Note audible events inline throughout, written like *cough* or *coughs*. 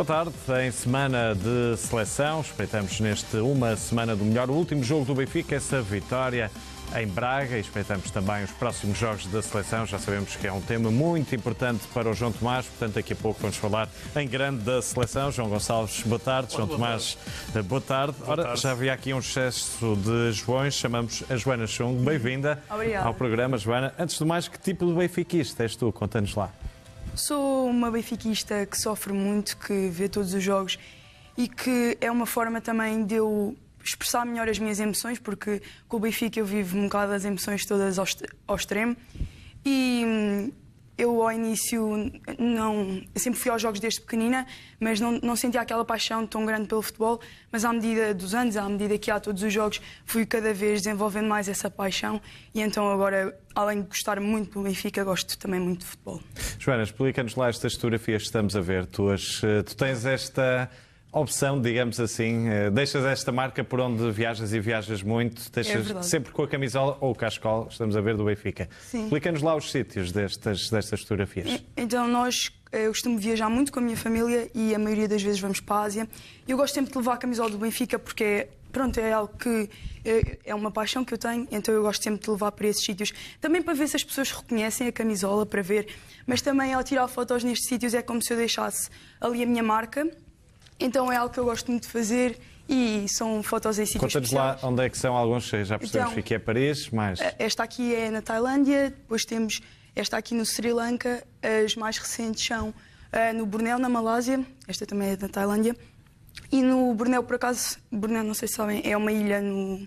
Boa tarde. Em semana de seleção, espreitamos neste uma semana do melhor. O último jogo do Benfica, essa vitória em Braga e espreitamos também os próximos jogos da seleção. Já sabemos que é um tema muito importante para o João Tomás, portanto, daqui a pouco vamos falar em grande da seleção. João Gonçalves, boa tarde. João Tomás, boa tarde. Ora, já havia aqui um excesso de Joões, chamamos a Joana Chung. Bem-vinda ao programa, Joana. Antes de mais, que tipo de benfiquista és tu? Conta-nos lá. Sou uma benfiquista que sofre muito, que vê todos os jogos e que é uma forma também de eu expressar melhor as minhas emoções, porque com o Benfica eu vivo um bocado as emoções todas ao, ao extremo. E hum, eu ao início não. Eu sempre fui aos jogos desde pequenina, mas não, não sentia aquela paixão tão grande pelo futebol. Mas à medida dos anos, à medida que há todos os jogos, fui cada vez desenvolvendo mais essa paixão. E então agora, além de gostar muito do Benfica, gosto também muito de futebol. Joana, explica-nos lá estas fotografias que estamos a ver. Tu, as, eh, tu tens esta opção, digamos assim. Eh, deixas esta marca por onde viajas e viajas muito, deixas é sempre com a camisola ou o cascol, estamos a ver, do Benfica. Explica-nos lá os sítios destas, destas fotografias. Então, nós, eh, eu costumo viajar muito com a minha família e a maioria das vezes vamos para a Ásia. Eu gosto sempre de levar a camisola do Benfica porque é pronto, é algo que é, é uma paixão que eu tenho, então eu gosto sempre de levar para esses sítios. Também para ver se as pessoas reconhecem a camisola, para ver, mas também ao tirar fotos nestes sítios é como se eu deixasse ali a minha marca então é algo que eu gosto muito de fazer e são fotos em sítios Conta-nos lá onde é que são alguns, já percebemos então, que é Paris, mais... Eh, esta aqui é na Tailândia, depois temos esta aqui no Sri Lanka, as mais recentes são uh, no Bornéu, na Malásia, esta também é da Tailândia, e no Bornéu, por acaso, Bornéu, não sei se sabem, é uma ilha no,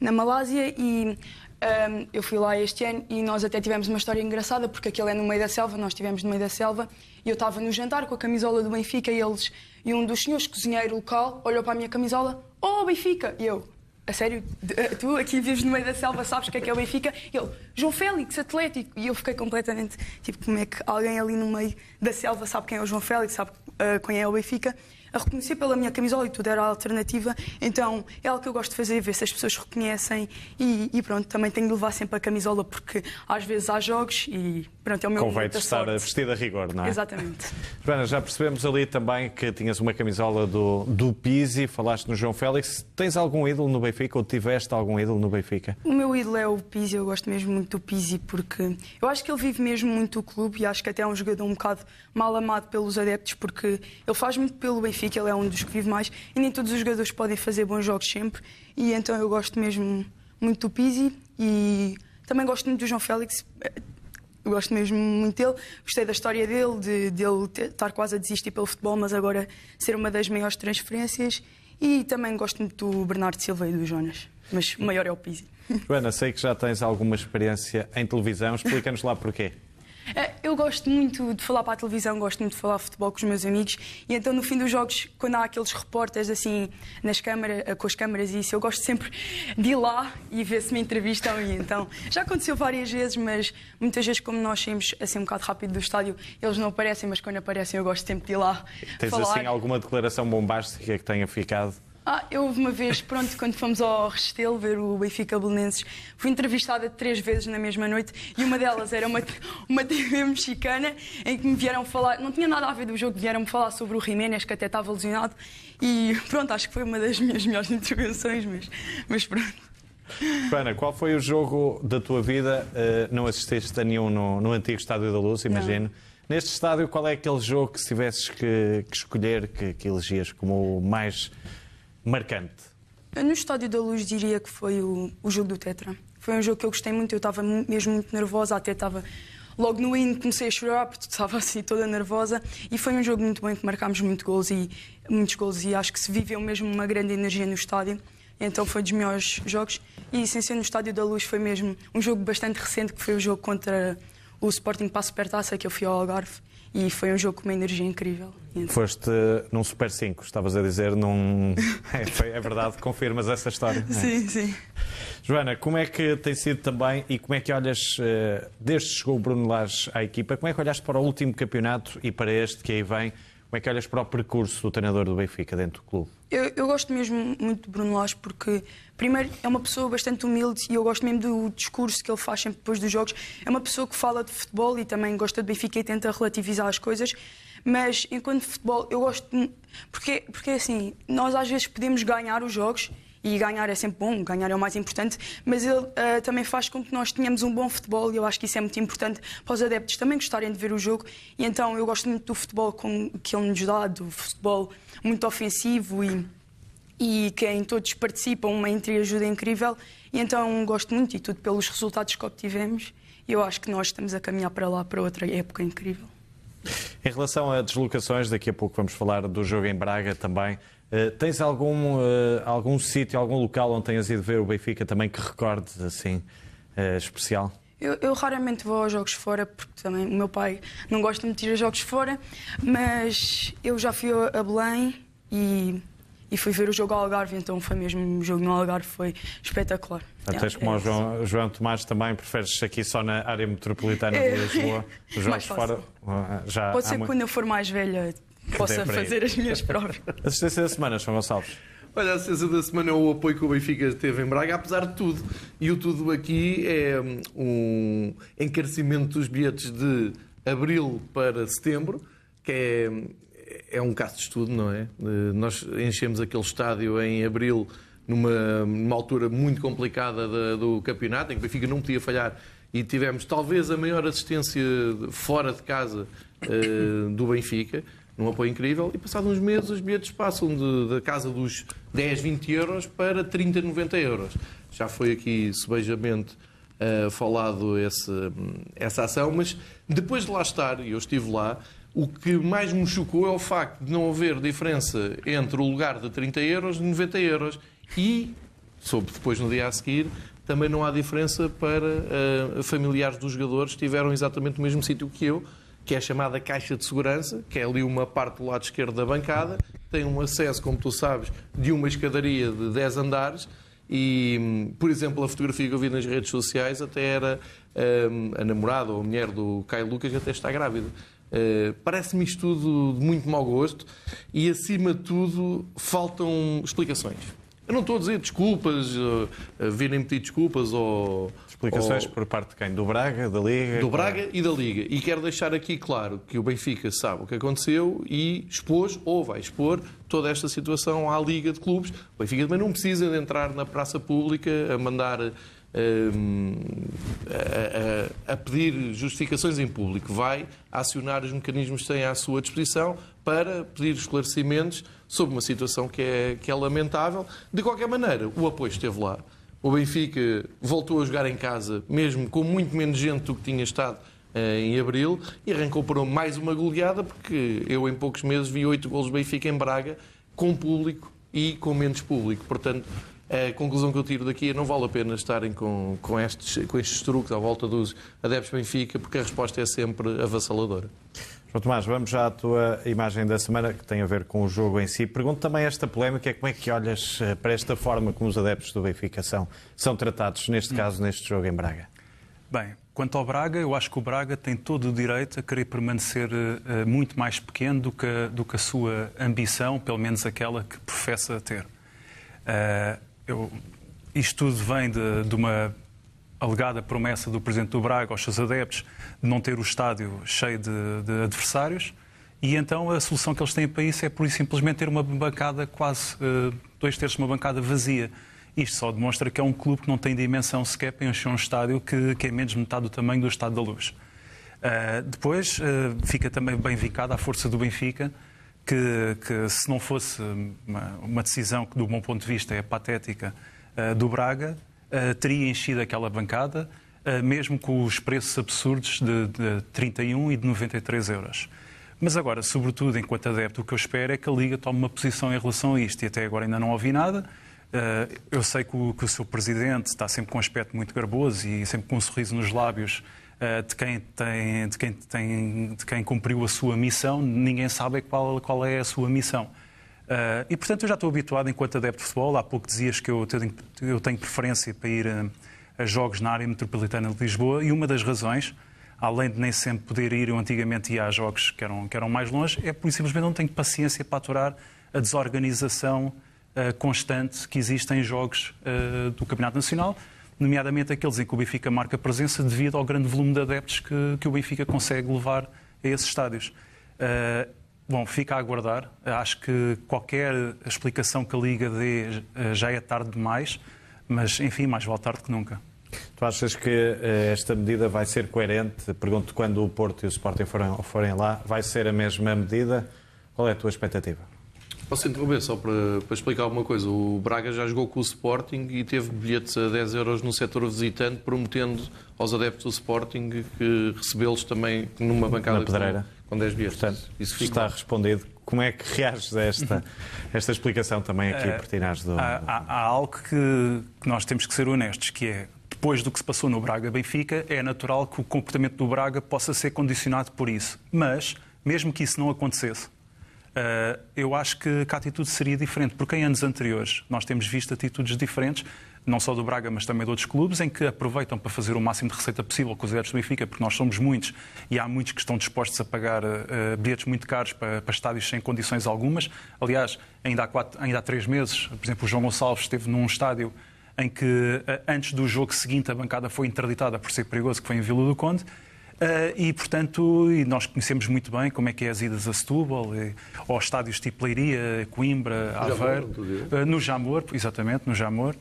na Malásia e um, eu fui lá este ano e nós até tivemos uma história engraçada, porque aquilo é no meio da selva, nós estivemos no meio da selva, e eu estava no jantar com a camisola do Benfica e eles, e um dos senhores cozinheiro local olhou para a minha camisola, oh Benfica! E eu, a sério, eh, tu aqui vives no meio da selva, sabes o que é que é o Benfica? E ele, João Félix, Atlético. E eu fiquei completamente, tipo, como é que alguém ali no meio da selva sabe quem é o João Félix, sabe uh, quem é o Benfica? A reconhecer pela minha camisola e tudo era a alternativa. Então é algo que eu gosto de fazer, ver se as pessoas reconhecem e, e pronto, também tenho de levar sempre a camisola porque às vezes há jogos e pronto, é o meu Convém estar vestida a rigor, não é? Exatamente. *laughs* Joana, já percebemos ali também que tinhas uma camisola do, do Pizzi, falaste no João Félix. Tens algum ídolo no Benfica ou tiveste algum ídolo no Benfica? O meu ídolo é o Pizzi, eu gosto mesmo muito do Pizzi porque eu acho que ele vive mesmo muito o clube e acho que até é um jogador um bocado mal amado pelos adeptos porque ele faz muito pelo Benfica Benfica, ele é um dos que vive mais e nem todos os jogadores podem fazer bons jogos sempre. E então eu gosto mesmo muito do Pizzi e também gosto muito do João Félix. Eu gosto mesmo muito dele. Gostei da história dele, de, de ele estar quase a desistir pelo futebol, mas agora ser uma das maiores transferências. E também gosto muito do Bernardo Silva e do Jonas. Mas o maior é o Pizzi. Joana, sei que já tens alguma experiência em televisão. Explica-nos lá porquê. *laughs* É, eu gosto muito de falar para a televisão, gosto muito de falar futebol com os meus amigos e então no fim dos jogos, quando há aqueles repórteres assim nas câmaras, com as câmaras e isso, eu gosto sempre de ir lá e ver se me entrevistam e então já aconteceu várias vezes, mas muitas vezes como nós saímos assim um bocado rápido do estádio, eles não aparecem, mas quando aparecem eu gosto sempre de ir lá. Tens falar. assim alguma declaração bombástica que tenha ficado? Ah, eu houve uma vez, pronto, quando fomos ao Restelo ver o Benfica Belenenses, fui entrevistada três vezes na mesma noite e uma delas era uma, uma TV mexicana em que me vieram falar, não tinha nada a ver do jogo, vieram-me falar sobre o Jiménez, que até estava lesionado e pronto, acho que foi uma das minhas melhores intervenções, mas, mas pronto. Ana, qual foi o jogo da tua vida? Uh, não assististe a nenhum no, no antigo Estádio da Luz, imagino. Não. Neste estádio, qual é aquele jogo que se tivesses que, que escolher, que, que elegias como o mais marcante? No Estádio da Luz diria que foi o, o jogo do Tetra. Foi um jogo que eu gostei muito, eu estava mesmo muito nervosa, até estava logo no hino comecei a chorar porque *laughs* estava assim toda nervosa e foi um jogo muito bom que marcámos muito gols e muitos gols e acho que se viveu mesmo uma grande energia no estádio. Então foi dos melhores jogos e sem ser no Estádio da Luz foi mesmo um jogo bastante recente que foi o jogo contra o Sporting Passo Pertaça que eu fui ao Algarve e foi um jogo com uma energia incrível. Foste num Super 5, estavas a dizer num. *laughs* É, é verdade, confirmas essa história. É? Sim, sim. Joana, como é que tem sido também e como é que olhas, eh, desde que chegou o Bruno Lage à equipa, como é que olhaste para o último campeonato e para este que aí vem? Como é que olhas para o percurso do treinador do Benfica dentro do clube? Eu, eu gosto mesmo muito de Bruno Lage porque, primeiro, é uma pessoa bastante humilde e eu gosto mesmo do discurso que ele faz sempre depois dos jogos. É uma pessoa que fala de futebol e também gosta de Benfica e tenta relativizar as coisas. Mas enquanto futebol, eu gosto. De... Porque, porque assim, nós às vezes podemos ganhar os jogos e ganhar é sempre bom, ganhar é o mais importante, mas ele uh, também faz com que nós tenhamos um bom futebol e eu acho que isso é muito importante para os adeptos também gostarem de ver o jogo. E então eu gosto muito do futebol com, que ele nos dá, do futebol muito ofensivo e, e que em todos participam, uma entreajuda incrível. E então gosto muito e tudo pelos resultados que obtivemos. E eu acho que nós estamos a caminhar para lá para outra época incrível. Em relação a deslocações, daqui a pouco vamos falar do jogo em Braga também. Uh, tens algum, uh, algum sítio, algum local onde tenhas ido ver o Benfica também que recordes assim uh, especial? Eu, eu, raramente vou aos jogos fora, porque também o meu pai não gosta de ir a jogos fora, mas eu já fui a Belém e e fui ver o jogo ao Algarve, então foi mesmo o jogo no Algarve, foi espetacular. Até yeah, como é, o João, João, Tomás também, preferes aqui só na área metropolitana é, de Lisboa, os *laughs* jogos fora? Já Pode ser que muito... quando eu for mais velha possa fazer as minhas provas. *laughs* Assistência da semana, João Gonçalves. Olha, a assistência da semana é o apoio que o Benfica teve em Braga, apesar de tudo. E o tudo aqui é um encarecimento dos bilhetes de abril para setembro, que é é um caso de estudo, não é? Nós enchemos aquele estádio em abril, numa, numa altura muito complicada do campeonato, em que o Benfica não podia falhar, e tivemos talvez a maior assistência fora de casa uh, do Benfica, num apoio incrível, e passados uns meses os bilhetes passam de, da casa dos 10, 20 euros para 30, 90 euros. Já foi aqui subejamente uh, falado esse, essa ação, mas depois de lá estar, e eu estive lá, o que mais me chocou é o facto de não haver diferença entre o lugar de 30 euros e 90 euros. E, soube depois no dia a seguir, também não há diferença para uh, familiares dos jogadores que estiveram exatamente no mesmo sítio que eu, que é a chamada caixa de segurança, que é ali uma parte do lado esquerdo da bancada, tem um acesso, como tu sabes, de uma escadaria de 10 andares. E, por exemplo, a fotografia que eu vi nas redes sociais até era um, a namorada ou a mulher do Caio Lucas, até está grávida. Uh, Parece-me isto tudo de muito mau gosto e, acima de tudo, faltam explicações. Eu não estou a dizer desculpas, uh, virem pedir desculpas ou. Explicações ou... por parte de quem? Do Braga, da Liga? Do Braga e da Liga. E quero deixar aqui claro que o Benfica sabe o que aconteceu e expôs, ou vai expor, toda esta situação à Liga de Clubes. O Benfica também não precisa de entrar na praça pública a mandar a, a, a, pedir justificações em público, vai acionar os mecanismos que tem à sua disposição para pedir esclarecimentos sobre uma situação que é, que é lamentável. De qualquer maneira, o apoio esteve lá. O Benfica voltou a jogar em casa, mesmo com muito menos gente do que tinha estado eh, em abril, e arrancou para mais uma goleada, porque eu em poucos meses vi oito golos do Benfica em Braga, com público e com menos público. Portanto, a conclusão que eu tiro daqui é não vale a pena estarem com, com, estes, com estes truques à volta dos adeptos Benfica, porque a resposta é sempre avassaladora. João Tomás, vamos já à tua imagem da semana, que tem a ver com o jogo em si. Pergunto também esta polémica, como é que olhas eh, para esta forma como os adeptos do Benfica são, são tratados, neste caso, neste jogo em Braga? Bem, quanto ao Braga, eu acho que o Braga tem todo o direito a querer permanecer uh, muito mais pequeno do que, do que a sua ambição, pelo menos aquela que professa ter. Uh, eu, isto tudo vem de, de, uma alegada promessa do Presidente do Braga aos seus adeptos de não ter o estádio cheio de, de adversários. E então a solução que eles têm para isso é, por simplesmente, ter uma bancada quase uh, dois terços de uma bancada vazia. Isto só demonstra que é um clube que não tem dimensão sequer para encher um estádio que, que é menos metade do tamanho do Estádio da Luz. Uh, depois uh, fica também bem vincada a força do Benfica, que, que se não fosse uma, uma, decisão que, do meu ponto de vista, é patética do Braga, uh, teria enchido aquela bancada, uh, mesmo com os preços absurdos de, de 31 e de 93 euros. Mas agora, sobretudo enquanto adepto, o que eu espero é que a Liga tome uma posição em relação a isto. E até agora ainda não ouvi nada. Eu sei que o, que o seu presidente está sempre com um aspecto muito garboso e sempre com um sorriso nos lábios eh, de quem, tem, de, quem tem, de quem cumpriu a sua missão, ninguém sabe qual, qual é a sua missão. Uh, e, portanto, eu já estou habituado, enquanto adepto de futebol, há pouco dizias que eu tenho, eu tenho preferência para ir a, a, jogos na área metropolitana de Lisboa, e uma das razões, além de nem sempre poder ir, eu antigamente ia a jogos que eram, que eram mais longe, é por simplesmente não tenho paciência para aturar a desorganização uh, constante que existe em jogos uh, do Campeonato Nacional, nomeadamente aqueles em que o Benfica marca presença devido ao grande volume de adeptos que, que o Benfica consegue levar a esses estádios. Uh, bom, fica a aguardar. Acho que qualquer explicação que a Liga dê uh, já é tarde demais, mas enfim, mais vale tarde que nunca. Tu achas que uh, esta medida vai ser coerente? Pergunto quando o Porto e o Sporting forem, forem lá, vai ser a mesma medida? Qual é a tua expectativa? Posso interromper só para, para, explicar alguma coisa? O Braga já jogou com o Sporting e teve bilhetes a 10 euros no setor visitante, prometendo aos adeptos do Sporting que recebê-los também numa bancada Na pedreira. Com, com 10 bilhetes. Portanto, isso fica... está respondido. Como é que reages a esta, *laughs* esta explicação também aqui por Tinás do... Há, há, há algo que, que nós temos que ser honestos, que é depois do que se passou no Braga-Benfica, é natural que o comportamento do Braga possa ser condicionado por isso. Mas, mesmo que isso não acontecesse, Uh, eu acho que, que, a atitude seria diferente, porque em anos anteriores nós temos visto atitudes diferentes, não só do Braga, mas também de outros clubes, em que aproveitam para fazer o máximo de receita possível com os adeptos do Benfica, porque nós somos muitos e há muitos que estão dispostos a pagar uh, bilhetes muito caros para, para, estádios sem condições algumas. Aliás, ainda há, quatro, ainda há três meses, por exemplo, o João Gonçalves esteve num estádio em que, uh, antes do jogo seguinte, a bancada foi interditada por ser perigoso, que foi em Vila do Conde. Uh, e, portanto, e nós conhecemos muito bem como é que é as idas a Setúbal, e, ou estádios tipo Leiria, Coimbra, Aveiro, uh, no Jamor, exatamente, no Jamor,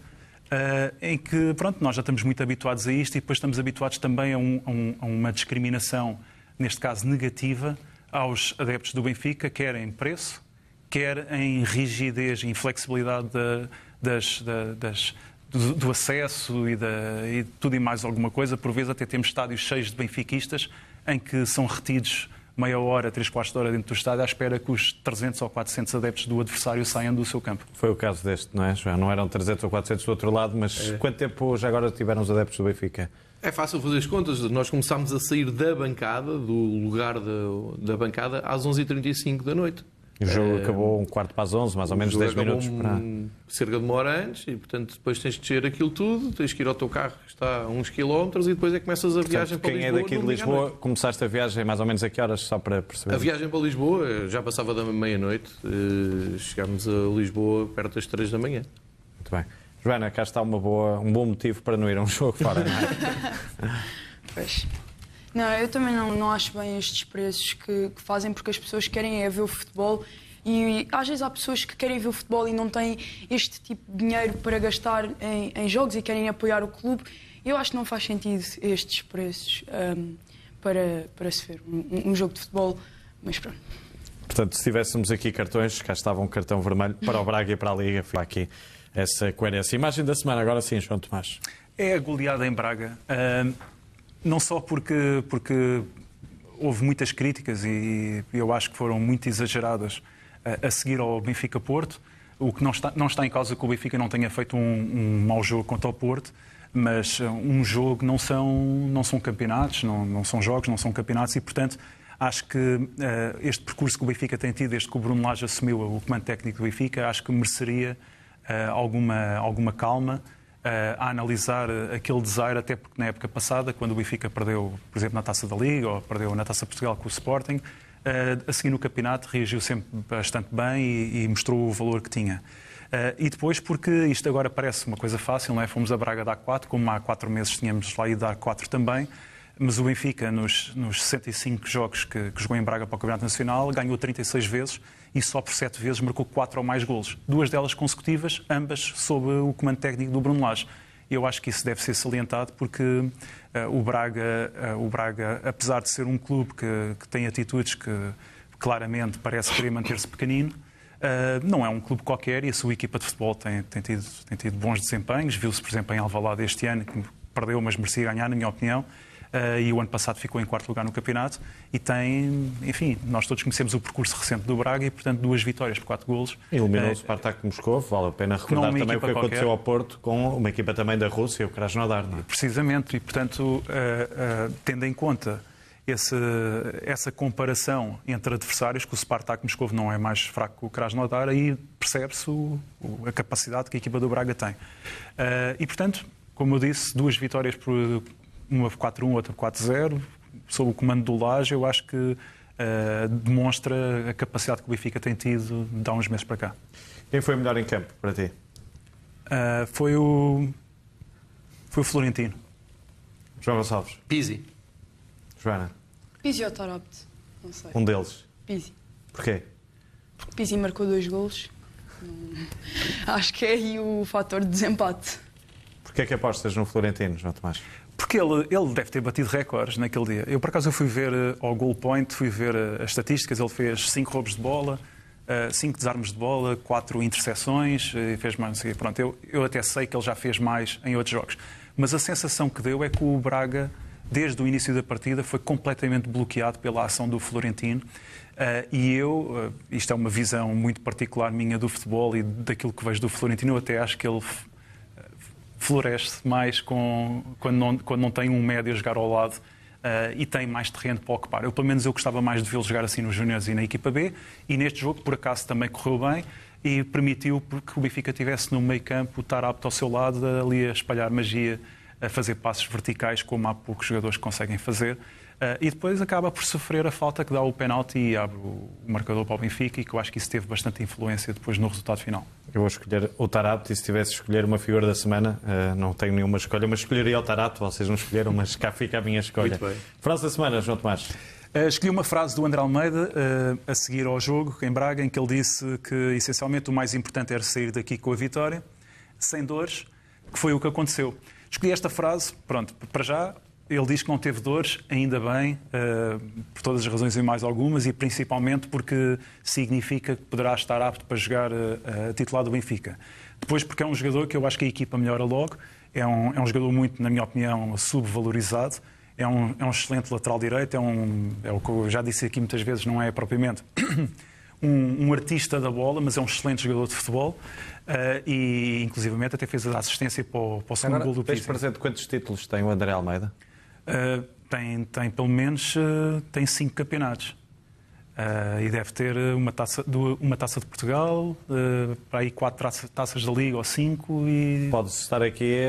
uh, em que, pronto, nós já estamos muito habituados a isto e depois estamos habituados também a, um, a, um, a uma discriminação, neste caso negativa, aos adeptos do Benfica, quer em preço, quer em rigidez e inflexibilidade das, das do, do acesso e, e tudo e mais alguma coisa. Por vezes até temos estádios cheios de benfiquistas em que são retidos meia hora, três quartos de hora dentro do estádio à espera que os 300 ou 400 adeptos do adversário saiam do seu campo. Foi o caso deste, não é, João? Não eram 300 ou 400 do outro lado, mas é. quanto tempo já agora tiveram os adeptos do Benfica? É fácil fazer as contas. Nós começámos a sair da bancada, do lugar da, da bancada, às 11h35 da noite. O jogo é, acabou um quarto para as 11, mais ou menos 10 minutos para. Cerca de uma hora antes, e portanto depois tens de descer aquilo tudo, tens que ir ao teu carro, que está a uns quilómetros, e depois é que começas a viagem portanto, para Lisboa. Quem é daqui de Lisboa, começaste a viagem mais ou menos a que horas, só para perceber? A viagem para Lisboa eh, já passava da meia-noite, eh, chegámos a Lisboa perto das 3 da manhã. Muito bem. Joana, cá está uma boa, um bom motivo para não ir a um *laughs* jogo fora, não é? pois. Não, eu também não, não acho bem estes preços que, que fazem, porque as pessoas querem é ver o futebol e, e às vezes há pessoas que querem ver o futebol e não têm este tipo de dinheiro para gastar em, em jogos e querem apoiar o clube. Eu acho que não faz sentido estes preços um, para, para se ver um, um jogo de futebol, mas pronto. Portanto, se tivéssemos aqui cartões, cá estava um cartão vermelho para o Braga e para a Liga. Fica aqui essa coerência. Imagem da semana, agora sim, João Tomás. É a goleada em Braga. Uh, não só porque, porque houve muitas críticas e eu acho que foram muito exageradas uh, a seguir ao Benfica Porto. O que não está, não está em causa que o Benfica não tenha feito um, um mau jogo contra o Porto, mas uh, um jogo não são, não são campeonatos, não, não são jogos, não são campeonatos e, portanto, acho que uh, este percurso que o Benfica tem tido, desde que o Bruno Lage assumiu o comando técnico do Benfica, acho que mereceria alguma, alguma calma a analisar aquele desaire, até porque na época passada, quando o Benfica perdeu, por exemplo, na Taça da Liga ou perdeu na Taça Portugal com o Sporting, a seguir no campeonato reagiu sempre bastante bem e, e mostrou o valor que tinha. Uh, e depois, porque isto agora parece uma coisa fácil, não é? Fomos a Braga dar 4, como há 4 meses tínhamos lá ido dar 4 também, mas o Benfica, nos, nos 65 jogos que, que, jogou em Braga para o Campeonato Nacional, ganhou 36 vezes e só por 7 vezes marcou 4 ou mais golos. Duas delas consecutivas, ambas sob o comando técnico do Bruno Lage. Eu acho que isso deve ser salientado porque uh, o, Braga, uh, o Braga, apesar de ser um clube que, que tem atitudes que claramente parece querer manter-se pequenino, Uh, não é um clube qualquer e a sua equipa de futebol tem, tem, tido, tem tido, bons desempenhos. Viu-se, por exemplo, em Alvalade este ano, que perdeu, mas merecia ganhar, na minha opinião. Uh, e o ano passado ficou em quarto lugar no campeonato e tem, enfim, nós todos conhecemos o percurso recente do Braga e, portanto, duas vitórias por quatro golos. Eliminou uh, o Spartak Moscou, vale a pena recordar também o que qualquer. aconteceu ao Porto com uma equipa também da Rússia, o Krasnodar. Não é? Precisamente, e, portanto, uh, tendo em conta esse, essa comparação entre adversários, que o Spartak Moscou não é mais fraco que o Krasnodar, aí percebe-se a capacidade que a equipa do Braga tem. e, portanto, como eu disse, duas vitórias por uma 4-1, outra 4-0, sob o comando do Laje, eu acho que uh, demonstra a capacidade que o Benfica tem tido de há uns meses para cá. Quem foi o melhor em campo para ti? Uh, foi o. Foi o Florentino. João Gonçalves. Pizzi. Joana. Pizzi ou Taropt? Não sei. Um deles. Pizzi. Porquê? Porque Pizzi marcou dois golos. *laughs* Acho que é aí o fator de desempate. Porquê é que apostas no Florentino, João Tomás? Porque ele, ele deve ter batido recordes naquele dia. Eu, por acaso, eu fui ver uh, ao goal point, fui ver uh, as estatísticas. Ele fez 5 roubos de bola, 5 uh, desarmes de bola, 4 interseções, fez mais. Assim. Pronto, eu, eu até sei que ele já fez mais em outros jogos. Mas a sensação que deu é que o Braga, desde o início da partida, foi completamente bloqueado pela ação do Florentino. Uh, e eu, uh, isto é uma visão muito particular minha do futebol e daquilo que vejo do Florentino, eu até acho que ele floresce mais com, quando, não, quando não tem um médio a jogar ao lado uh, e tem mais terreno para ocupar. Eu, pelo menos, eu gostava mais de vê-lo jogar assim nos Júniores e na equipa B. E neste jogo, por acaso, também correu bem e permitiu que o Benfica tivesse no meio campo o Tarapto ao seu lado, ali a espalhar magia, a fazer passos verticais, como há poucos jogadores conseguem fazer. Uh, e depois acaba por sofrer a falta que dá o penalti e abre o marcador para o Benfica e que eu acho que isso teve bastante influência depois no resultado final. Eu vou escolher o Tarato e se tivesse de escolher uma figura da semana, uh, não tenho nenhuma escolha, mas escolheria o Tarato, vocês não escolheram, mas cá fica a minha escolha. Muito bem. Frase da semana, João Tomás. Uh, escolhi uma frase do André Almeida a seguir ao jogo em Braga, em que ele disse que essencialmente o mais importante era sair daqui com a vitória, sem dores, que foi o que aconteceu. Escolhi esta frase, pronto, para já ele diz que não teve dores, ainda bem, uh, por todas as razões e mais algumas, e principalmente porque significa que poderá estar apto para jogar uh, a titular do Benfica. Depois, porque é um jogador que eu acho que a equipa melhora logo, é um, é um jogador muito, na minha opinião, subvalorizado, é um, é um excelente lateral direito, é, um, é o que eu já disse aqui muitas vezes, não é propriamente *coughs* um, um artista da bola, mas é um excelente jogador de futebol. Uh, e, inclusivamente, até fez a assistência para o, para o segundo Agora, gol do tens Pizzi. presente quantos títulos tem o André Almeida? Uh, tem, tem pelo menos uh, tem cinco campeonatos. Uh, e deve ter uma taça, uma taça de Portugal, para aí quatro taças, da Liga ou cinco e. Pode estar aqui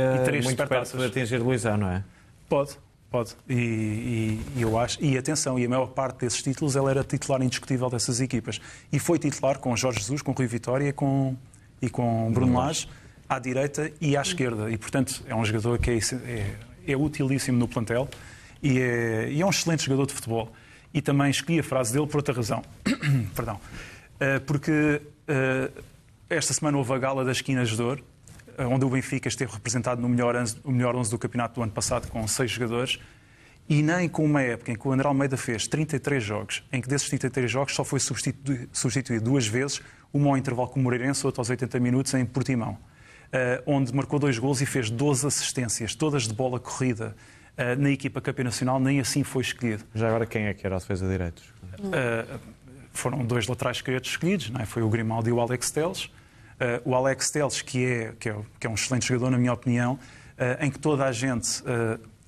muito perto de atingir Luizão, não é? Pode, pode. E, e, e, eu acho. E atenção, e a maior parte desses títulos ele era titular indiscutível dessas equipas. E foi titular com Jorge Jesus, com Rui Vitória e com, e com Bruno Lage à direita e à esquerda. E portanto é um jogador que é, é é utilíssimo no plantel e é, e é, um excelente jogador de futebol. E também escolhi a frase dele por outra razão. *coughs* Perdão. Uh, porque uh, esta semana houve a gala das Esquinas de Ouro, onde o Benfica esteve representado no melhor, o melhor 11 do campeonato do ano passado, com seis jogadores, e nem com uma época em que o André Almeida fez 33 jogos, em que desses 33 jogos só foi substituído, substituído duas vezes, uma ao intervalo com o Moreirense, outra aos 80 minutos em Portimão. Eh, onde marcou dois gols e fez 12 assistências, todas de bola corrida. Eh, na equipa campeã nacional, nem assim foi escolhido. Já agora, quem é que era o defesa de direitos? Uh, foram dois laterais esquerdos escolhidos, não é? foi o Grimaldi e o Alex Teles. Uh, o Alex Teles, que é, que, é, que é um excelente jogador, na minha opinião, uh, em que toda a gente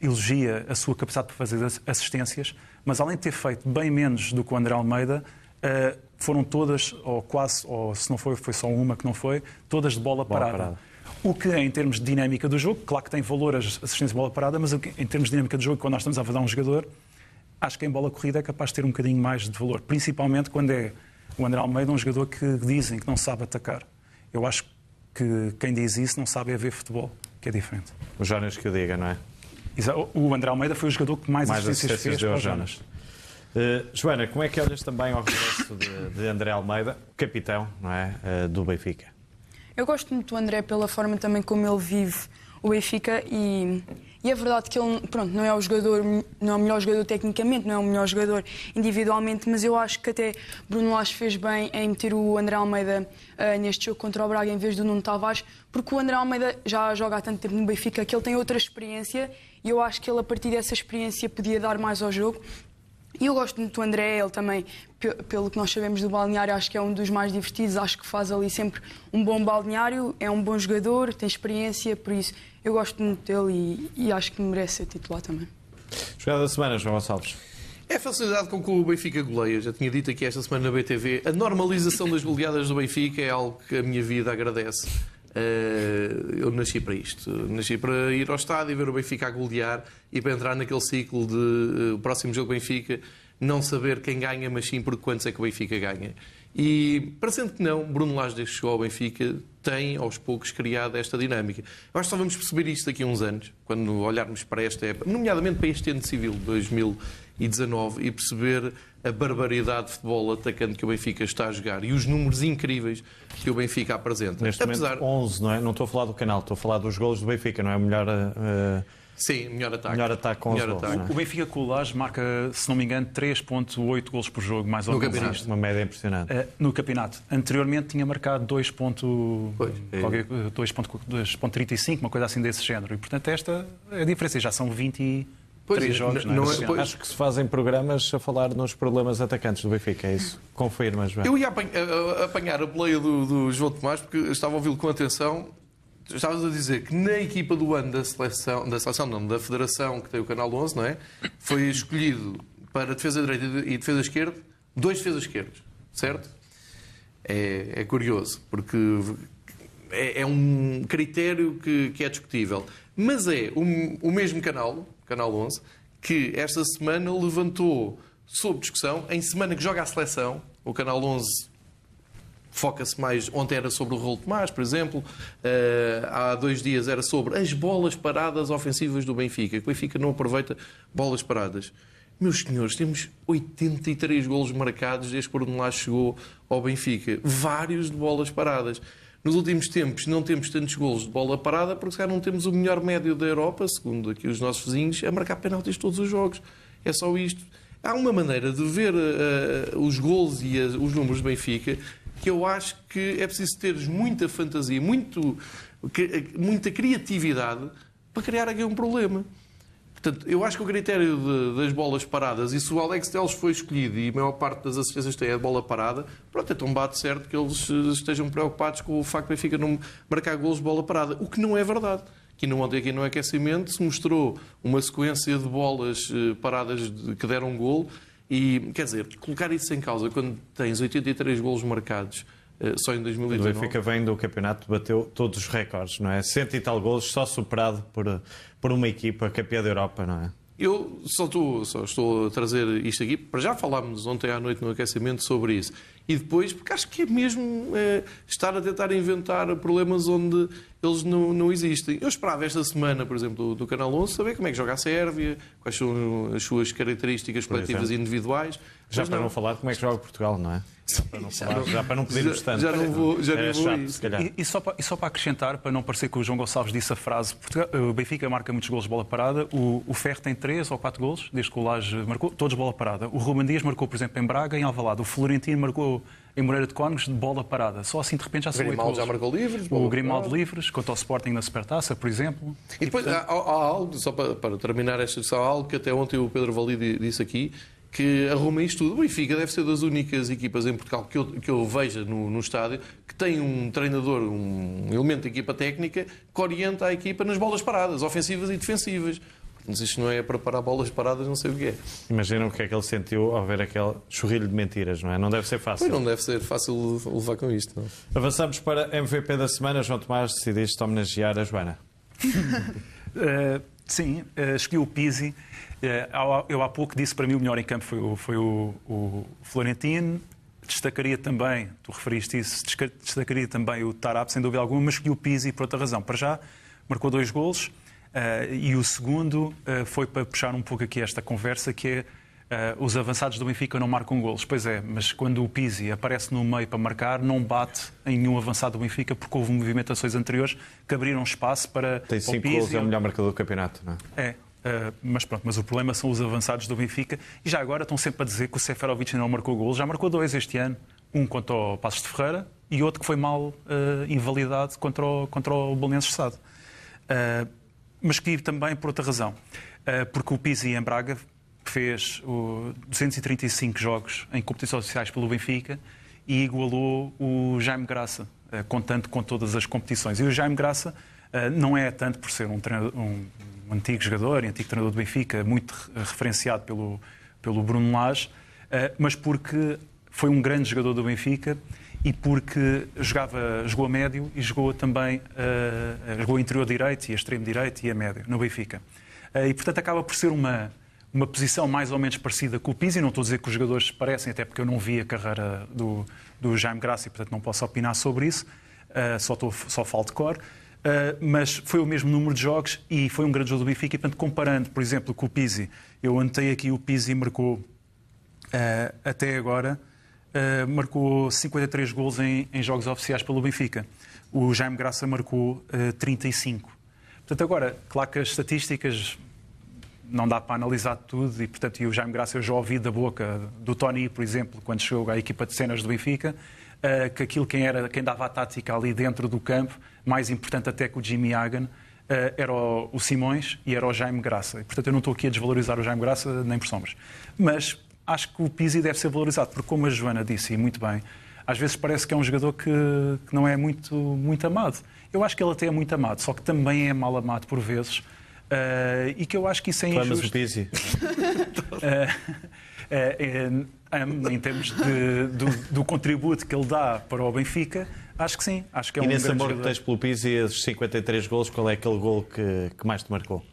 elogia a sua capacidade de fazer assistências, mas além de ter feito bem menos do que o André Almeida, foram todas, ou quase, ou se não foi, foi só uma que não foi, todas de bola, bola parada. parada. O que, em termos de dinâmica do jogo, claro que tem valor a assistência de bola parada, mas em termos de dinâmica do jogo, quando nós estamos a fazer um jogador, acho que em bola corrida é capaz de ter um bocadinho mais de valor. Principalmente quando é o André Almeida um jogador que dizem que não sabe atacar. Eu acho que quem diz isso não sabe é ver futebol, que é diferente. O Jonas que o diga, não é? O André Almeida foi o jogador que mais, mais assistências, assistências fez para o Jonas. Uh, Joana, como é que olhas também ao regresso de, de André Almeida, capitão não é, uh, do Benfica? Eu gosto muito do André pela forma também como ele vive o Benfica e, e é verdade que ele pronto, não é o jogador, não é o melhor jogador tecnicamente, não é o melhor jogador individualmente, mas eu acho que até Bruno Lage fez bem em meter o André Almeida uh, neste jogo contra o Braga em vez do Nuno Tavares, porque o André Almeida já joga há tanto tempo no Benfica que ele tem outra experiência e eu acho que ele a partir dessa experiência podia dar mais ao jogo e eu gosto muito do André, ele também, pelo que nós sabemos do balneário, acho que é um dos mais divertidos, acho que faz ali sempre um bom balneário, é um bom jogador, tem experiência, por isso eu gosto muito dele e, e acho que merece ser titular também. Jogada da semana, João Gonçalves. É a facilidade com que o Benfica goleia. Já tinha dito aqui esta semana na BTV. A normalização das goleadas do Benfica é algo que a minha vida agradece. Uh, eu nasci para isto. Nasci para ir ao estádio e ver o Benfica a golear e para entrar naquele ciclo de uh, o próximo jogo Benfica não saber quem ganha, mas sim por quantos é que o Benfica ganha. E, parecendo que não, Bruno Lage, desde que chegou ao Benfica, tem aos poucos criado esta dinâmica. Eu acho que só vamos perceber isto daqui a uns anos, quando olharmos para esta época, nomeadamente para este ano civil, 2000 2019 e perceber a barbaridade de futebol atacante que o Benfica está a jogar e os números incríveis que o Benfica apresenta. Neste Apesar... momento 11, não é? Não estou a falar do canal, estou a falar dos golos do Benfica, não é? Melhor... Uh... Sim, melhor ataque. Melhor ataque com melhor os ataque. Gols, é? O Benfica com o Laje marca, se não me engano, 3.8 gols por jogo, mais ou menos. No campeonato. Uma média impressionante. Uh, no campeonato. Anteriormente tinha marcado 2.35, uma coisa assim desse género. E, portanto, esta é a diferença. Já são 20 Pois três é, jogos. Não, não é, pois... Acho que se fazem programas a falar nos problemas atacantes do Benfica, é isso? Confirmas, João? Eu ia apanhar a boleia do, do João Tomás, porque estava a ouvi-lo com atenção. Estavas a dizer que na equipa do ano da seleção, da seleção não, da federação, que tem o Canal 11, não é? Foi escolhido para defesa direita e defesa esquerda, dois defesas esquerdas, certo? É, é curioso, porque é, é, um critério que, que, é discutível. Mas é o, o mesmo canal, Canal 11, que esta semana levantou sob discussão, em semana que joga a seleção, o Canal 11 foca-se mais, ontem era sobre o Rolo Tomás, por exemplo, uh, há dois dias era sobre as bolas paradas ofensivas do Benfica, que o Benfica não aproveita bolas paradas. Meus senhores, temos 83 golos marcados desde que o Bruno chegou ao Benfica. Vários de bolas paradas. Nos últimos tempos não temos tantos golos de bola parada porque se não temos o melhor médio da Europa, segundo aqui os nossos vizinhos, a marcar penaltis todos os jogos. É só isto. Há uma maneira de ver uh, os golos e as, os números do Benfica que eu acho que é preciso ter muita fantasia, muito, muita criatividade para criar aqui um problema. Portanto, eu acho que o critério de, das bolas paradas, e se o Alex Teles foi escolhido e a maior parte das assistências tem a bola parada, pronto, então bate certo que eles estejam preocupados com o facto de Benfica não marcar golos de bola parada, o que não é verdade. Que não ontem aqui no aquecimento se mostrou uma sequência de bolas eh, paradas que deram golo e, quer dizer, colocar isso em causa quando tens 83 golos marcados eh, só em 2019. O Benfica vem do campeonato, bateu todos os recordes, não é? Cento e tal golos, só superado por, por uma equipa campeã da Europa, não é? Eu só estou, só estou a trazer isto aqui, para já falámos ontem à noite no aquecimento sobre isso. E depois, porque acho que é mesmo é, estar a tentar inventar problemas onde eles não, não existem. Eu esperava esta semana, por exemplo, do, do Canal 11, saber como é que joga a Sérvia, quais são as suas características coletivas e individuais. Já para não. não falar como é que joga Portugal, não é? Já para não, falar, já para não pedirmos tanto. Já não vou, já é vou chato, se calhar. E, e, só para, e só para acrescentar, para não parecer que o João Gonçalves disse a frase o Benfica marca muitos golos de bola parada, o, o Ferro tem três ou quatro golos, desde que o Laje marcou, todos bola parada. O Ruben Dias marcou, por exemplo, em Braga, em Alvalade. O Florentino marcou em Moreira de Cónegos de bola parada. Só assim, de repente, já são oito golos. já marcou livres. O Grimaldo livres, quanto ao Sporting na Supertaça, por exemplo. E depois, e, portanto... há, há, algo, só para, para terminar esta discussão, há algo que até ontem o Pedro Valide disse aqui, que arruma isto tudo. O Benfica deve ser das únicas equipas em Portugal que eu, que eu veja no, no estádio que tem um treinador, um elemento de equipa técnica que orienta a equipa nas bolas paradas, ofensivas e defensivas. Mas isto não é para parar bolas paradas, não sei o que é. Imagina o que é que ele sentiu ao ver aquele churrilho de mentiras, não é? Não deve ser fácil. Pois não deve ser fácil levar com isto. Não. Avançamos para MVP da semana. João Tomás, decidiste homenagear a Joana. uh, *laughs* sim, uh, escolhi o Pisi. Uh, eu há pouco disse para mim o melhor em campo foi o, foi o, o Florentino. Destacaria também, tu referiste isso, destacaria também o Tarap, sem dúvida alguma, mas escolhi o Pisi por outra razão. Para já, marcou dois golos. Uh, e o segundo uh, foi para puxar um pouco aqui esta conversa, que é uh, os avançados do Benfica não marcam golos. Pois é, mas quando o Pizzi aparece no meio para marcar, não bate em nenhum avançado do Benfica, porque houve movimentações anteriores que abriram espaço para Tem cinco o golos, é o melhor marcador do campeonato, não é? É. Uh, mas pronto, mas o problema são os avançados do Benfica e já agora estão sempre a dizer que o Seferovic não marcou golos, já marcou dois este ano, um contra o Passos de Ferreira e outro que foi mal uh, invalidado contra o, contra o Bolonenses Sade. Uh, mas que também por outra razão. Porque o Pizzi em Braga fez 235 jogos em competições oficiais pelo Benfica e igualou o Jaime Graça, contando com todas as competições. E o Jaime Graça não é tanto por ser um, um, antigo jogador, um antigo treinador do Benfica, muito referenciado pelo, pelo Bruno Lage, mas porque foi um grande jogador do Benfica e porque jogava, jogou a médio e jogou também uh, jogou interior direito e a extremo direito e a médio no Benfica. Uh, e portanto acaba por ser uma uma posição mais ou menos parecida com o Pizzi. Não estou a dizer que os jogadores parecem, até porque eu não vi a carreira do, do Jaime Graça e portanto não posso opinar sobre isso. Uh, só, estou, só falo de cor. Mas foi o mesmo número de jogos e foi um grande jogo do Benfica. E, portanto, comparando, por exemplo, com o Pizzi, eu anotei aqui o Pizzi marcou até agora uh, marcou 53 gols em, em, jogos oficiais pelo Benfica. O Jaime Graça marcou uh, 35. Portanto, agora, claro que as estatísticas não dá para analisar tudo e, portanto, e o Jaime Graça eu já ouvi da boca do Tony, por exemplo, quando chegou à equipa de cenas do Benfica, uh, que aquilo quem, era, quem dava a tática ali dentro do campo, mais importante até que o Jimmy Hagan, Uh, era o, o, Simões e era o Jaime Graça. E, portanto, eu não estou aqui a desvalorizar o Jaime Graça nem por sombras. Mas acho que o Pizzi deve ser valorizado, porque como a Joana disse, e muito bem, às vezes parece que é um jogador que, que, não é muito, muito amado. Eu acho que ele até é muito amado, só que também é mal amado por vezes. Uh, e que eu acho que isso é injusto. Amas o Pizzi? uh, *laughs* em termos de, do, do, contributo que ele dá para o Benfica, acho que sim. Acho que é e um nesse amor jogador. que tens pelo Pizzi, esses 53 golos, qual é aquele gol que, que mais te marcou?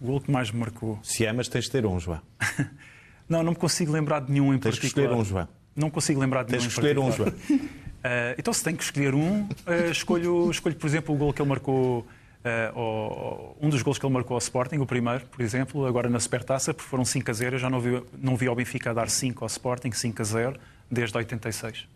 O gol que mais me marcou? Se amas, tens de ter um, João. *laughs* Não, não me consigo lembrar de nenhum em Tens particular. que escolher um, João. Não consigo lembrar de Tens nenhum que escolher um, João. Uh, *laughs* então, se tenho que escolher um, uh, escolho, escolho, por exemplo, o gol que ele marcou, uh, ao, um dos gols que ele marcou ao Sporting, o primeiro, por exemplo, agora na Supertaça, porque foram 5 a 0. Eu já não vi, não vi ao Benfica dar 5 ao Sporting, 5 a 0, desde 86.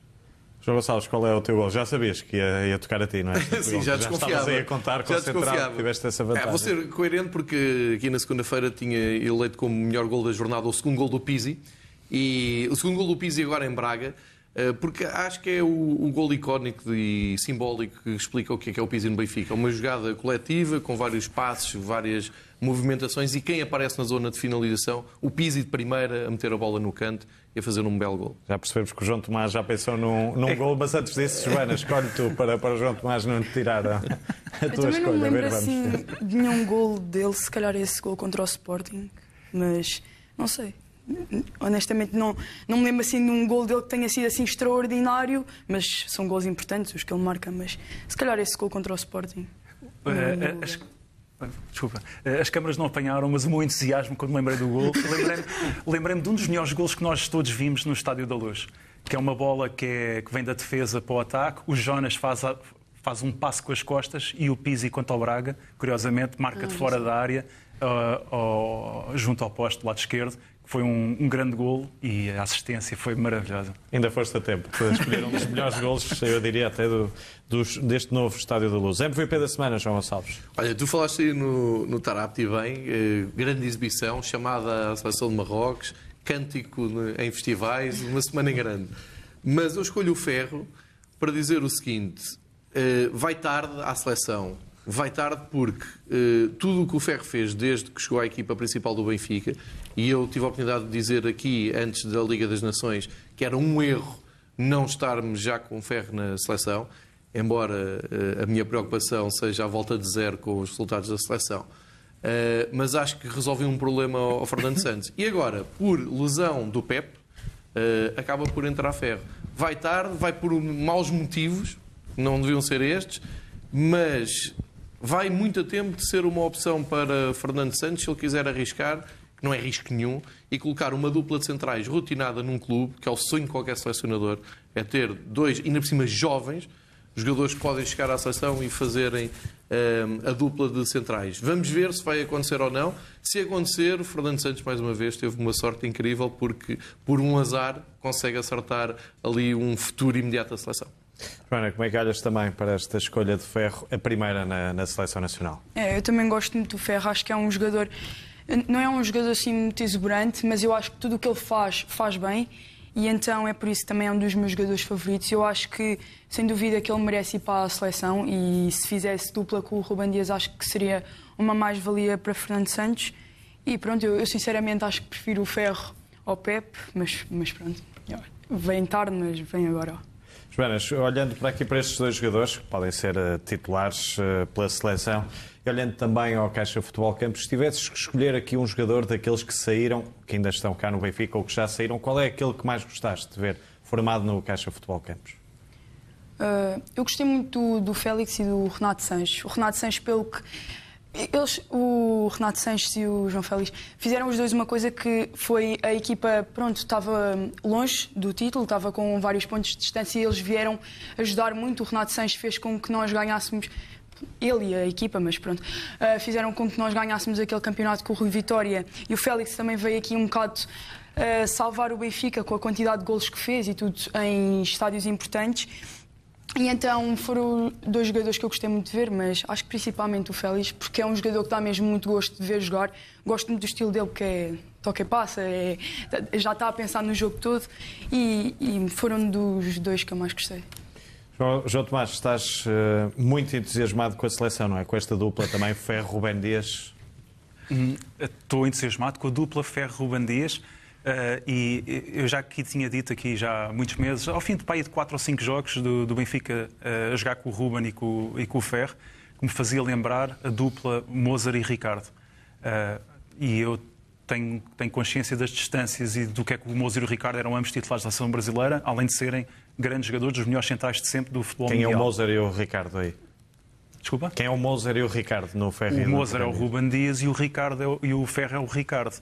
João Gonçalves, qual é o teu gol? Já sabias que ia, ia tocar a ti, não é? *laughs* Sim, já desconfiava. Já aí a contar, já desconfiava. tiveste essa vantagem. É, vou ser coerente porque aqui na segunda-feira tinha eleito como melhor gol da jornada o segundo gol do Pizzi. E o segundo gol do Pizzi agora em Braga, porque acho que é o, o gol icónico e simbólico que explica o que é, que é o Pizzi no Benfica. Uma jogada coletiva, com vários passos, várias movimentações e quem aparece na zona de finalização, o Pizzi de primeira a meter a bola no canto e a fazer um belo gol. Já percebemos que o João Tomás já pensou num, num é... gol, mas antes disso, Joana, escolhe tu para, para o João Tomás não te tirar a, a tua Eu também escolha. não me lembro ver, assim de nenhum gol dele, se calhar esse gol contra o Sporting, mas não sei. Honestamente, não, não me lembro assim de um gol dele que tenha sido assim extraordinário, mas são gols importantes os que ele marca. Mas se calhar esse gol contra o Sporting. Uh, as, desculpa, as câmaras não apanharam, mas o meu entusiasmo quando me lembrei do gol, *laughs* lembrei-me lembrei de um dos melhores gols que nós todos vimos no Estádio da Luz, que é uma bola que, é, que vem da defesa para o ataque, o Jonas faz, a, faz um passo com as costas e o Pizzi contra o Braga, curiosamente, marca de fora da área, uh, junto ao posto do lado esquerdo, foi um, um, grande gol e a assistência foi maravilhosa. Ainda foste a tempo de escolher um dos melhores *laughs* gols, eu diria até do, dos, deste novo Estádio da Luz. MVP da semana, João Gonçalves. Olha, tu falaste aí no, no Tarapti bem, eh, grande exibição, chamada à seleção de Marrocos, cântico em festivais, uma semana em grande. Mas eu escolho o Ferro para dizer o seguinte: eh, vai tarde à seleção, vai tarde porque uh, tudo o que o Ferro fez desde que chegou à equipa principal do Benfica, e eu tive a oportunidade de dizer aqui, antes da Liga das Nações, que era um erro não estarmos já com Ferro na seleção, embora uh, a minha preocupação seja a volta de zero com os resultados da seleção. Uh, mas acho que resolveu um problema ao, Fernando Santos. E agora, por lesão do Pep, acaba por entrar Ferro. Vai tarde, vai por maus motivos, não deviam ser estes, mas vai muito a tempo de ser uma opção para Fernando Santos, se ele quiser arriscar, que não é risco nenhum, e colocar uma dupla de centrais rotinada num clube, que é o sonho de qualquer selecionador, é ter dois, ainda por cima jovens, jogadores que podem chegar à seleção e fazerem um, a dupla de centrais. Vamos ver se vai acontecer ou não. Se acontecer, o Fernando Santos, mais uma vez, teve uma sorte incrível, porque, por um azar, consegue acertar ali um futuro imediato da seleção. Joana, como é que olhas também para esta escolha de Ferro, a primeira na, na, seleção nacional? É, eu também gosto muito do Ferro, acho que é um jogador, não é um jogador assim muito exuberante, mas eu acho que tudo o que ele faz, faz bem e então é por isso que também é um dos meus jogadores favoritos. Eu acho que, sem dúvida, que ele merece ir para a seleção e se fizesse dupla com o Ruben Dias, acho que seria uma mais-valia para Fernando Santos. E pronto, eu, eu, sinceramente acho que prefiro o Ferro ao Pep, mas, mas pronto, vem tarde, mas vem agora. Joanas, olhando para aqui para estes dois jogadores, que podem ser uh, titulares uh, pela seleção, e olhando também ao Caixa Futebol Campos, se tivesses que escolher aqui um jogador daqueles que saíram, que ainda estão cá no Benfica ou que já saíram, qual é aquele que mais gostaste de ver formado no Caixa Futebol Campos? Uh, eu gostei muito do, do Félix e do Renato Sanches. O Renato Sanches, pelo que eles, o Renato Sanches e o João Félix, fizeram os dois uma coisa que foi a equipa, pronto, estava longe do título, estava com vários pontos de distância e eles vieram ajudar muito. O Renato Sanches fez com que nós ganhássemos ele e a equipa, mas pronto, uh, fizeram com que nós ganhássemos aquele campeonato com o Rui Vitória e o Félix também veio aqui um bocado uh, salvar o Benfica com a quantidade de golos que fez e tudo em estádios importantes. E então foram dois jogadores que eu gostei muito de ver, mas acho que principalmente o Félix, porque é um jogador que dá mesmo muito gosto de ver jogar. Gosto muito do estilo dele, que é toca e passa, é, já está a pensar no jogo todo e, e foram dos dois que eu mais gostei. João, João Tomás, estás uh, muito entusiasmado com a seleção, não é? Com esta dupla também, Ferro-Ruben Dias. Hum, estou entusiasmado com a dupla Ferro-Ruben Dias. Uh, e eu já aqui tinha dito aqui já há muitos meses, ao fim de pai de 4 ou 5 jogos do, do Benfica uh, a jogar com o Ruben e com, e com o Ferro, que me fazia lembrar a dupla Mozart e Ricardo. Uh, e eu tenho, tenho consciência das distâncias e do que é que o Mozart e o Ricardo eram ambos titulares da seleção brasileira, além de serem grandes jogadores, dos melhores centrais de sempre do futebol Quem mundial. Quem é o Mozart e o Ricardo aí? Desculpa? Quem é o Mozart e o Ricardo no Ferro? O Mozart é o Ruben Dias e o, Ricardo é o, e o Ferro é o Ricardo,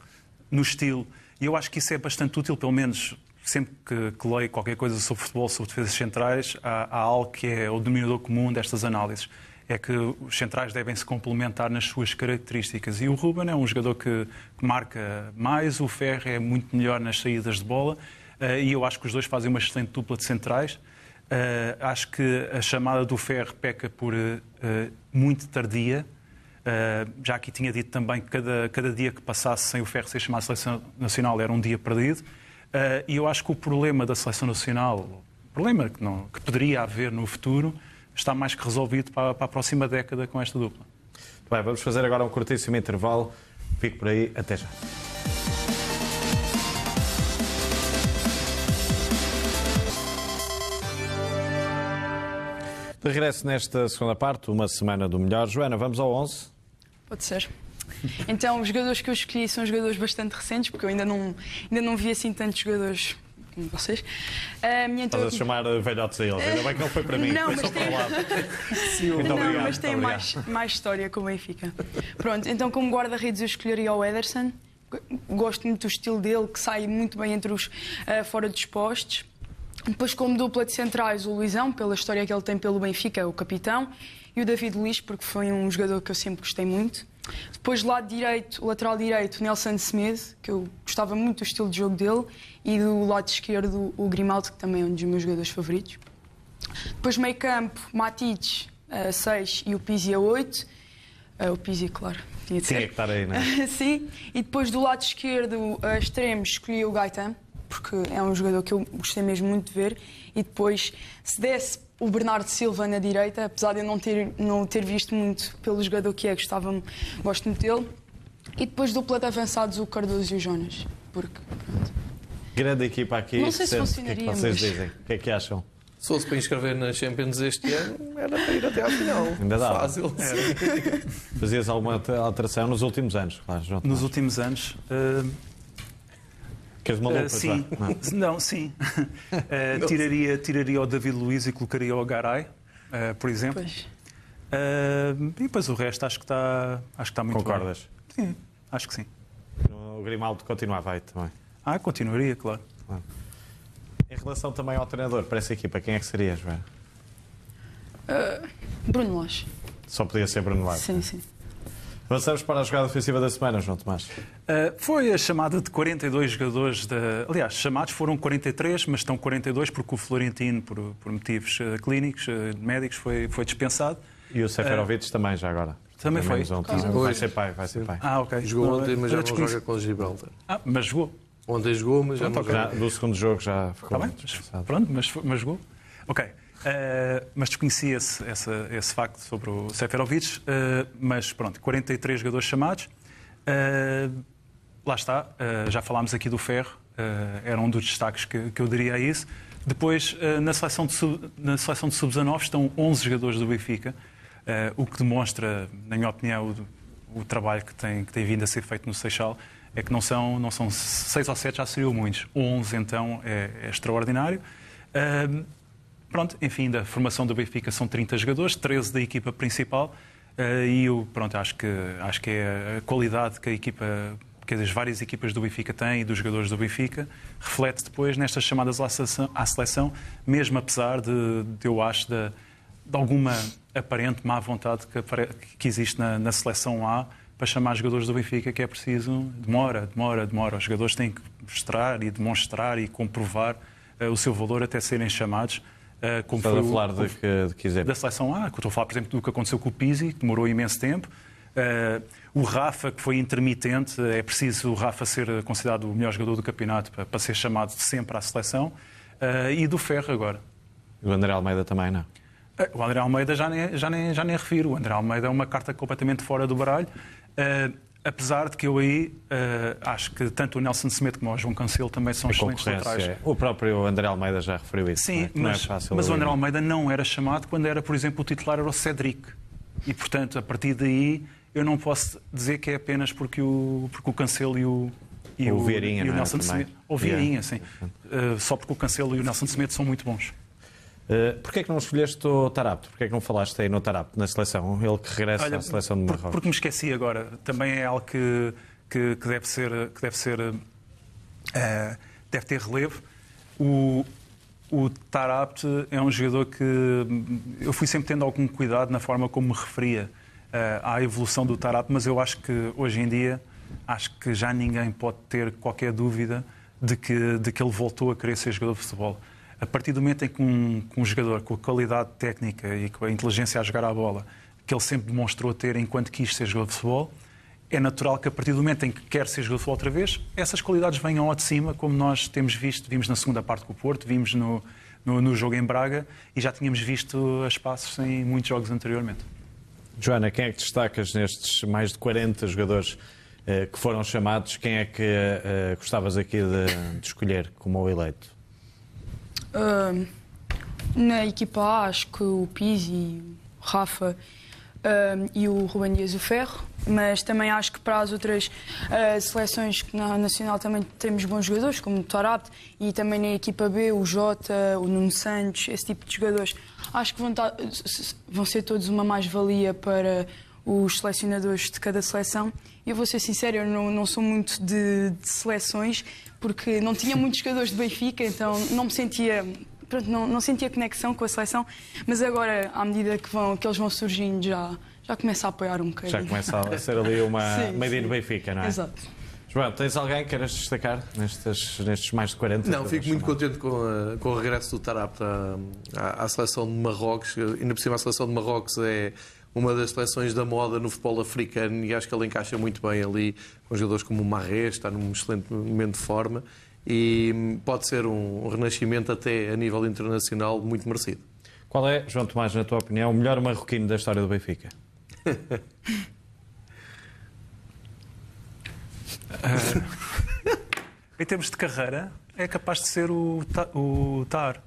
no estilo. E eu acho que isso é bastante útil, pelo menos sempre que, que leio qualquer coisa sobre futebol, sobre defesas centrais, há, há algo que é o denominador comum destas análises. É que os centrais devem se complementar nas suas características. E o Ruben é um jogador que, que marca mais, o Ferro é muito melhor nas saídas de bola. Uh, e eu acho que os dois fazem uma excelente dupla de centrais. Uh, acho que a chamada do Ferro peca por uh, muito tardia. Já aqui tinha dito também que cada, cada dia que passasse sem o Ferro ser chamado Seleção Nacional era um dia perdido. e eu acho que o problema da Seleção Nacional, problema que, não, que poderia haver no futuro, está mais que resolvido para, para a próxima década com esta dupla. Bem, vamos fazer agora um curtíssimo intervalo. Fico por aí, até já. De regresso nesta segunda parte, uma semana do melhor. Joana, vamos ao 11? Pode ser. *laughs* Então, os jogadores que eu escolhi são jogadores bastante recentes, porque eu ainda não, ainda não vi assim tantos jogadores como vocês. A minha Estás a chamar velhotes a eles. Ainda bem que não foi para mim, *laughs* não, foi só tem... para *laughs* Muito não, obrigado. mas tem mais, mais história com o Benfica. Pronto, então como guarda-redes eu escolheria o Ederson. Gosto muito do estilo dele, que sai muito bem entre os uh, fora dos postos. Depois, como dupla de centrais, o Luizão, pela história que ele tem pelo Benfica, o capitão, e o David Luiz, porque foi um jogador que eu sempre gostei muito. Depois, do lado direito, o lateral direito, Nelson Smith, que eu gostava muito do estilo de jogo dele, e do lado esquerdo, o Grimaldo, que também é um dos meus jogadores favoritos. Depois, meio campo, Matic, a 6 e o Pizzi a 8. Uh, o Pizzi, claro, tinha de ser. Tinha que estar aí, não é? *laughs* Sim. E depois, do lado esquerdo, a extremos, escolhi o Gaetan porque é um jogador que eu gostei mesmo muito de ver. E depois, se desse o Bernardo Silva na direita, apesar de eu não ter, não ter visto muito pelo jogador que é, gostava gosto muito dele. E depois dupla de avançados, o Cardoso e o Jonas. Porque, pronto. Grande equipa aqui. Não sei se funcionaria, o que é que vocês mas... dizem? O que é que acham? Se fosse para inscrever na Champions este ano, era para ir até à final. Ainda dá. Fácil. Fazias alguma alteração nos últimos anos, claro, Nos últimos anos. Uh... Queres uma louca, uh, sim. Não. não, sim. *laughs* Uh, tiraria, tiraria o David Luiz e colocaria o Garay, uh, por exemplo. Pois. e depois o resto acho que está, acho que está muito Concordas? Bem. Sim, acho que sim. O Grimaldo continuava aí também. Ah, continuaria, claro. claro. Em relação também ao treinador para essa equipa, quem é que seria, Joana? Bruno Lage. Só podia ser Bruno Lage. Sim, sim. Avançamos para a jogada ofensiva da semana, João Tomás. Uh, foi a chamada de 42 jogadores. Da... Aliás, chamados foram 43, mas estão 42 porque o Florentino, por, por motivos uh, clínicos, uh, médicos, foi, foi dispensado. E o Seferovic também, já agora. Também foi? Vai ser pai, vai ser pai. Ah, ok. Jogou ontem, mas já não joga com o Gibraltar. Ah, mas jogou. Ontem jogou, mas já não joga. Do segundo jogo já ficou tá bem, mas, Pronto, mas, mas jogou. Ok. Uh, mas desconhecia esse, facto sobre o Seferovic. Uh, mas pronto, 43 jogadores chamados. Uh, lá está, já falámos aqui do Ferro, era um dos destaques que, que eu diria a isso. Depois, na seleção de sub, na seleção de sub-19 estão 11 jogadores do Benfica, o que demonstra, na minha opinião, o, o, trabalho que tem, que tem vindo a ser feito no Seixal. É que não são, não são 6 ou 7, já seriam muitos. 11, então, é, é extraordinário. Pronto, enfim, da formação do Benfica são 30 jogadores, 13 da equipa principal. Uh, e eu, pronto, acho que, acho que é a qualidade que a equipa, que as várias equipas do Benfica têm e dos jogadores do Benfica, reflete depois nestas chamadas à seleção, mesmo apesar de, de eu acho, da, de alguma aparente má vontade que, que existe na, na, seleção A para chamar jogadores do Benfica que é preciso. Demora, demora, demora. Os jogadores têm que mostrar e demonstrar e comprovar uh, o seu valor até serem chamados. Uh, como Estás foi a falar o, de, que, de que exemplo? Da seleção A. Estou a falar, por exemplo, do que aconteceu com o Pizzi, que demorou imenso tempo. Uh, o Rafa, que foi intermitente, é preciso o Rafa ser considerado o melhor jogador do campeonato para, para ser chamado sempre à seleção. Uh, e do Ferro agora. O André Almeida também, não? Uh, o André Almeida já nem, já, nem, já nem refiro. O André Almeida é uma carta completamente fora do baralho. Apesar de que eu aí acho que tanto o Nelson Semedo como o João Cancelo também são a excelentes laterais. É. O próprio André Almeida já referiu isso. Sim, é? mas, é mas o André Almeida não era chamado quando era, por exemplo, o titular era o Cedric. E, portanto, a partir daí eu não posso dizer que é apenas porque o, porque o Cancelo e o, e o, Vieirinha, e o é? Nelson Semedo. Ou Vieirinha, sim. Uh, só porque o Cancelo e o Nelson Semedo são muito bons. Uh, Porquê é que não escolheste o Tarapto? Porquê é que não falaste aí no Tarapto, na seleção? Ele que regressa Olha, à seleção de Marrocos. Porque me esqueci agora. Também é algo que, que, que deve ser... Que deve, ser uh, deve ter relevo. O, o Tarapto é um jogador que eu fui sempre tendo algum cuidado na forma como me referia uh, à evolução do Tarapto, mas eu acho que hoje em dia acho que já ninguém pode ter qualquer dúvida de que, de que ele voltou a querer ser jogador de futebol. A partir do momento em que um, que um jogador com a qualidade técnica e com a inteligência a jogar a bola, que ele sempre demonstrou ter enquanto quis ser jogador de futebol, é natural que a partir do momento em que quer ser jogador de futebol outra vez, essas qualidades venham ao de cima, como nós temos visto, vimos na segunda parte com o Porto, vimos no, no, no jogo em Braga e já tínhamos visto a espaços em muitos jogos anteriormente. Joana, quem é que destacas nestes mais de 40 jogadores eh, que foram chamados? Quem é que uh, gostavas aqui de, de, escolher como o eleito? Uh, na equipa A, acho que o Pizzi, o Rafa uh, e o Ruben Dias o Ferro, mas também acho que para as outras uh, seleções que na Nacional também temos bons jogadores, como o Torabt, e também na equipa B, o Jota, o Nuno Santos, esse tipo de jogadores. Acho que vão, vão ser todos uma mais-valia para os selecionadores de cada seleção. Eu vou ser sincero, eu não, não sou muito de, de seleções, porque não tinha muitos jogadores de Benfica, então não me sentia pronto, não, não sentia conexão com a seleção, mas agora, à medida que, vão, que eles vão surgindo, já, já começa a apoiar um bocadinho. Já começa a ser ali uma *laughs* meio no Benfica, não é? Exato. João, tens alguém que queiras destacar nestes, nestes mais de 40? Não, fico muito contente com, a, com o regresso do Tarapta à, à, seleção de Marrocos. Ainda por cima, a seleção de Marrocos é uma das seleções da moda no futebol africano e acho que ele encaixa muito bem ali com jogadores como o Marré, está num excelente momento de forma e pode ser um renascimento até a nível internacional muito merecido. Qual é, João Tomás, na tua opinião, o melhor marroquino da história do Benfica? uh, *laughs* em termos de carreira, é capaz de ser o, o Tar.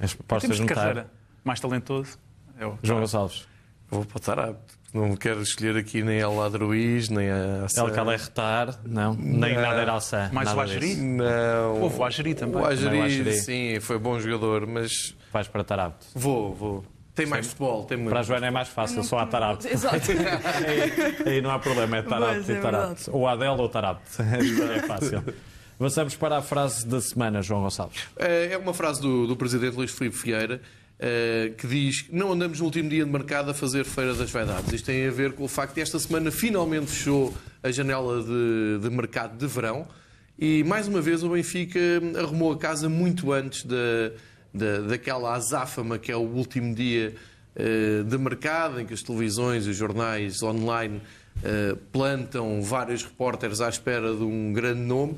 As propostas de carreira, mais talentoso é o João Gonçalves. Vou para o. Não quero escolher aqui nem El Ladruiz, nem a El Calerretar, não. Nem nada era Alçã. Mais o Ageri? Não. Houve o Ageri também. O Ageri, sim, foi bom jogador, mas. Vais para Tarapte? Vou, vou. Tem mais futebol. Tem Para a Joana é mais fácil, só há Tarapte. Exato. *laughs* aí, aí, não há problema, é Tarapte é e Tarapte. Ou Adel ou Tarapte. *laughs* é fácil. Avançamos para a frase da semana, João Gonçalves. É, é uma frase do, do presidente Luís Filipe Vieira eh, que diz que não andamos no último dia de mercado a fazer Feira das Vaidades. Isto tem a ver com o facto de esta semana finalmente fechou a janela de, de mercado de verão e mais uma vez o Benfica arrumou a casa muito antes da, da, daquela azáfama que é o último dia uh, de mercado, em que as televisões e os jornais online uh, plantam vários repórteres à espera de um grande nome.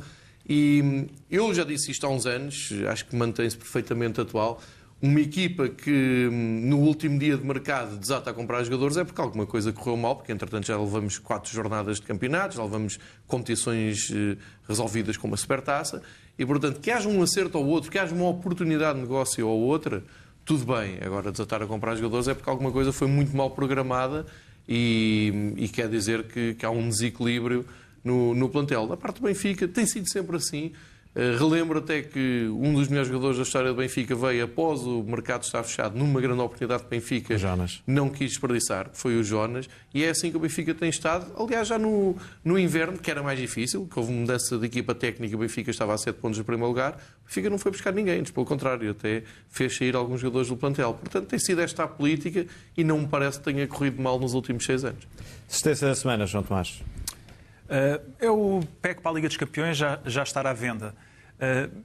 E eu já disse isto há uns anos, acho que mantém-se perfeitamente atual uma equipa que hum, no último dia de mercado desata a comprar jogadores é porque alguma coisa correu mal, porque entretanto já levamos quatro jornadas de campeonatos, já levamos competições eh, resolvidas com uma supertaça, e portanto que haja um acerto ou outro, que haja uma oportunidade de negócio ou outra, tudo bem. Agora desatar a comprar jogadores é porque alguma coisa foi muito mal programada e, e quer dizer que, que, há um desequilíbrio no, no plantel. Da parte do Benfica tem sido sempre assim. Uh, relembro até que um dos melhores jogadores da história do Benfica veio após o mercado estar fechado, numa grande oportunidade que o Benfica Jonas. não quis desperdiçar, foi o Jonas, e é assim que o Benfica tem estado. Aliás, já no, no inverno, que era mais difícil, que houve mudança de equipa técnica, o Benfica estava a 7 pontos no primeiro lugar, o Benfica não foi buscar ninguém, antes, pelo contrário, até fez sair alguns jogadores do plantel. Portanto, tem sido esta a política e não me parece que tenha corrido mal nos últimos seis anos. Da semana, João Tomás. Uh, é o PEC para a Liga dos Campeões já, já estar à venda. Uh,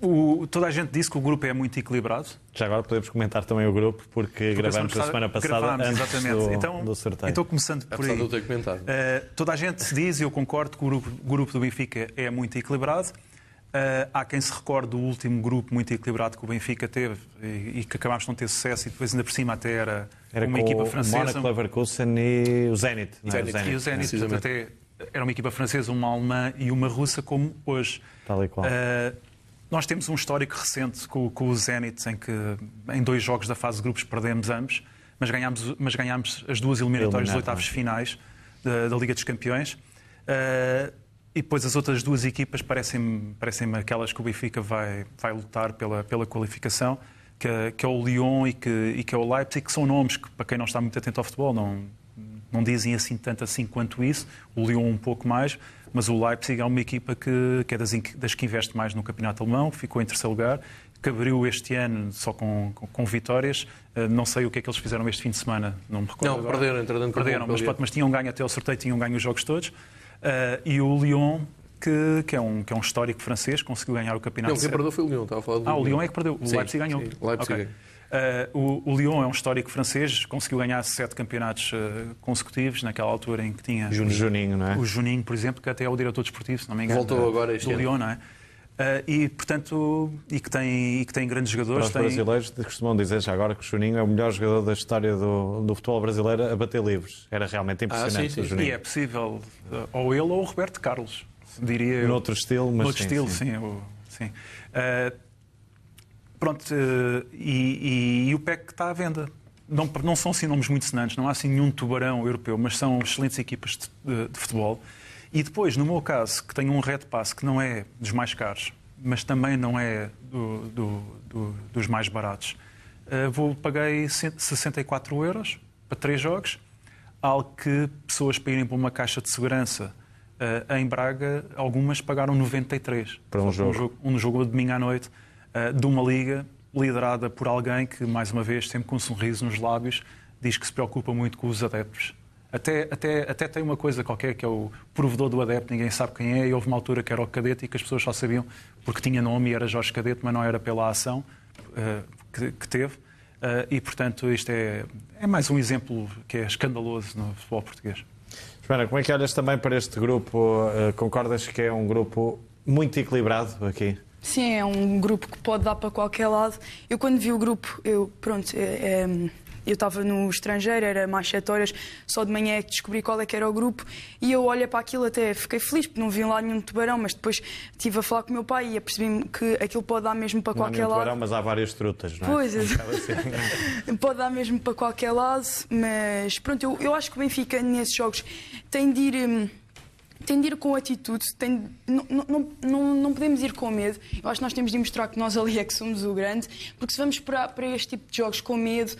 o, toda a gente disse que o grupo é muito equilibrado. Já agora podemos comentar também o grupo, porque gravamos a semana passada antes exatamente. do, então, do sorteio. Então, começando por Apesar aí. de eu ter. Uh, toda a gente diz, e eu concordo, que o grupo, grupo do Benfica é muito equilibrado. Uh, há quem se recorde do último grupo muito equilibrado que o Benfica teve e, e que acabámos de não ter sucesso e depois ainda por cima até era, Era uma equipa o francesa. Monaco, Leverkusen e o Zenit. não é? Zenit. E o Zenit, precisamente. portanto, até era uma equipa francesa, uma alemã e uma russa, como hoje. Tal e qual. Uh, nós temos um histórico recente com, com, o Zenit, em que em dois jogos da fase de grupos perdemos ambos, mas ganhámos, mas ganhámos as duas eliminatórias dos oitavos finais da, da, Liga dos Campeões. Uh, e depois as outras duas equipas parecem-me parecem aquelas que o Benfica vai, vai lutar pela, pela qualificação, que, que é o Lyon e que, e que é o Leipzig, que são nomes que, para quem não está muito atento ao futebol, não, não dizem assim tanto assim quanto isso. O Lyon um pouco mais, mas o Leipzig é uma equipa que, que é das, das que investe mais no campeonato alemão, ficou em terceiro lugar, que abriu este ano só com, com, com vitórias. Uh, não sei o que é que eles fizeram este fim de semana, não me recordo. Não, agora. perderam, entretanto, Perderam, mas, o pronto, mas tinham ganho até ao sorteio, tinham ganho os jogos todos. Uh, e o Lyon, que, que, é um, que é um histórico francês, conseguiu ganhar o campeonato. Não, quem perdeu foi o Lyon, estava a falar do Ah, o Lyon é que perdeu. O Sim, Leipzig ganhou. sim, o Leipzig Ok. Uh, o, o Lyon é um histórico francês, conseguiu ganhar sete campeonatos uh, consecutivos naquela altura em que tinha Juninho, não é? o Juninho, por exemplo, que até é o diretor desportivo, se não me engano. Voltou da- agora este do ano. Lyon, não é? Uh, e, portanto, e que tem, e que tem grandes Para jogadores. os Tem, brasileiros costumam dizer já agora que o Juninho é o melhor jogador da história do, do futebol brasileiro a bater livros. Era realmente impressionante sim, sim. o Juninho. e é possível, uh, ou ele ou o Roberto Carlos, diria eu. Noutro estilo, mas Noutro sim, estilo, sim. sim. o- sim. Uh, pronto, uh, e, e- e o PEC está à venda. Não, não são assim nomes muito sonantes, não há assim nenhum tubarão europeu, mas são excelentes equipas de, de- de futebol. E depois, no meu caso, que tenho um Red Pass que não é dos mais caros, mas também não é do- do- do- dos mais baratos, uh, vou, paguei 64 euros para três jogos, algo que pessoas para irem para uma caixa de segurança uh, em Braga, algumas pagaram 93. Para um jogo. Um jogo, um jogo de domingo à noite, uh, de uma liga liderada por alguém que, mais uma vez, sempre com um sorriso nos lábios, diz que se preocupa muito com os adeptos. Até, até, até tem uma coisa qualquer que é o provedor do adepto, ninguém sabe quem é, e houve uma altura que era o cadete e que as pessoas só sabiam porque tinha nome e era Jorge Cadete, mas não era pela ação uh, que, que teve. E, portanto, isto é, é mais um exemplo que é escandaloso no futebol português. Joana, como é que olhas também para este grupo? Eh, Concordas que é um grupo muito equilibrado aqui? Sim, é um grupo que pode dar para qualquer lado. Eu quando vi o grupo, eu pronto, é, é, eu estava no estrangeiro, era mais 7 horas, só de manhã é que descobri qual é que era o grupo e eu olhei para aquilo até fiquei feliz porque não vi lá nenhum tubarão, mas depois estive a falar com o meu pai e apercebi-me que aquilo pode dar mesmo para Não qualquer lado. tubarão, mas há várias trutas, não é? Pois, *laughs* assim. *laughs* pode dar mesmo para qualquer lado, mas pronto, eu, eu acho que o Benfica nesses jogos tem de ir. Tem de ir com atitude, tem, não, não, não, não podemos ir com medo. Eu acho que nós temos de mostrar que nós ali é que somos o grande, porque se vamos para, para este tipo de jogos com medo,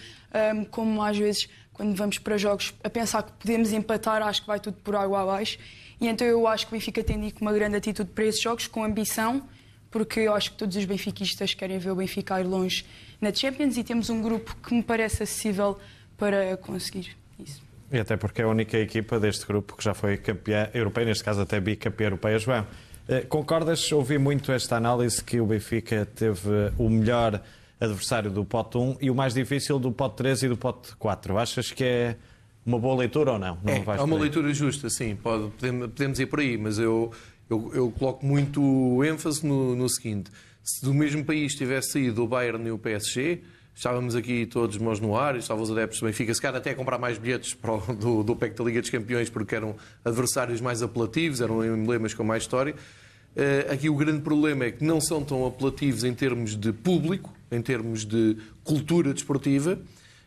hum, como às vezes quando vamos para jogos a pensar que podemos empatar, acho que vai tudo por água abaixo. E então eu acho que o Benfica tem de ir com uma grande atitude para esses jogos, com ambição, porque eu acho que todos os benfiquistas querem ver o Benfica ir longe na Champions e temos um grupo que me parece acessível para conseguir isso. E até porque é a única equipa deste grupo que já foi campeã europeia, neste caso até bicampeã europeia. João, eh, concordas? Ouvi muito esta análise que o Benfica teve o melhor adversário do pote 1 e o mais difícil do pote 3 e do pote 4. Achas que é uma boa leitura ou não? não É, é uma leitura justa, sim, pode, podemos, podemos ir por aí, mas eu, eu, eu coloco muito ênfase no, no seguinte: se do mesmo país tivesse saído o Bayern e o PSG, estávamos aqui todos mãos no ar, estavam os adeptos do Benfica, se calhar até a comprar mais bilhetes para o- do, do PEC da Liga dos Campeões, porque eram adversários mais apelativos, eram emblemas com mais história. Eh, aqui o grande problema é que não são tão apelativos em termos de público, em termos de cultura desportiva,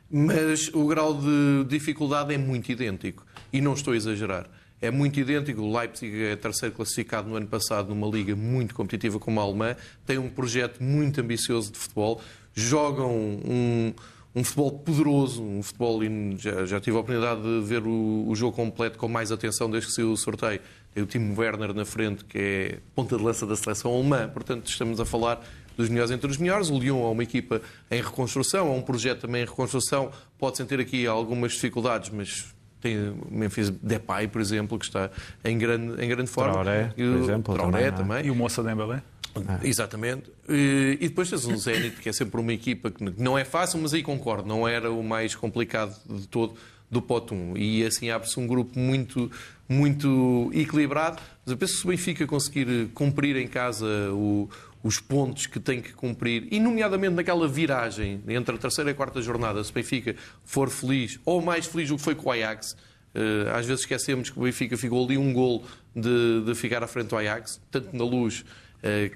mas o grau de dificuldade é muito idêntico. E não estou a exagerar. é muito idêntico. O Leipzig é terceiro classificado no ano passado numa liga muito competitiva como a alemã, tem um projeto muito ambicioso de futebol, jogam um, um futebol poderoso, um futebol. Já, já tive a oportunidade de ver o, o, jogo completo com mais atenção desde que saiu o sorteio. Tem o Timo Werner na frente, que é ponta de lança da seleção alemã, portanto, estamos a falar dos melhores entre os melhores. O Lyon é uma equipa em reconstrução, é um projeto também em reconstrução. Pode sentir aqui algumas dificuldades, mas tem o Memphis Depay, por exemplo, que está em grande, em grande forma. Traoré, por exemplo. Traoré também. também. E o Moça Dembélé? Ah. Exatamente. E depois tens o Zenit, que é sempre uma equipa que não é fácil, mas aí concordo, não era o mais complicado de todo do pote 1. E assim abre-se um grupo muito, muito equilibrado. Mas eu penso que se o Benfica conseguir cumprir em casa o, os pontos que tem que cumprir, e nomeadamente naquela viragem entre a terceira e a quarta jornada, se o Benfica for feliz, ou mais feliz do que foi com o Ajax, eh, às vezes esquecemos que o Benfica ficou ali um gol de, de ficar à frente do Ajax, tanto na luz eh,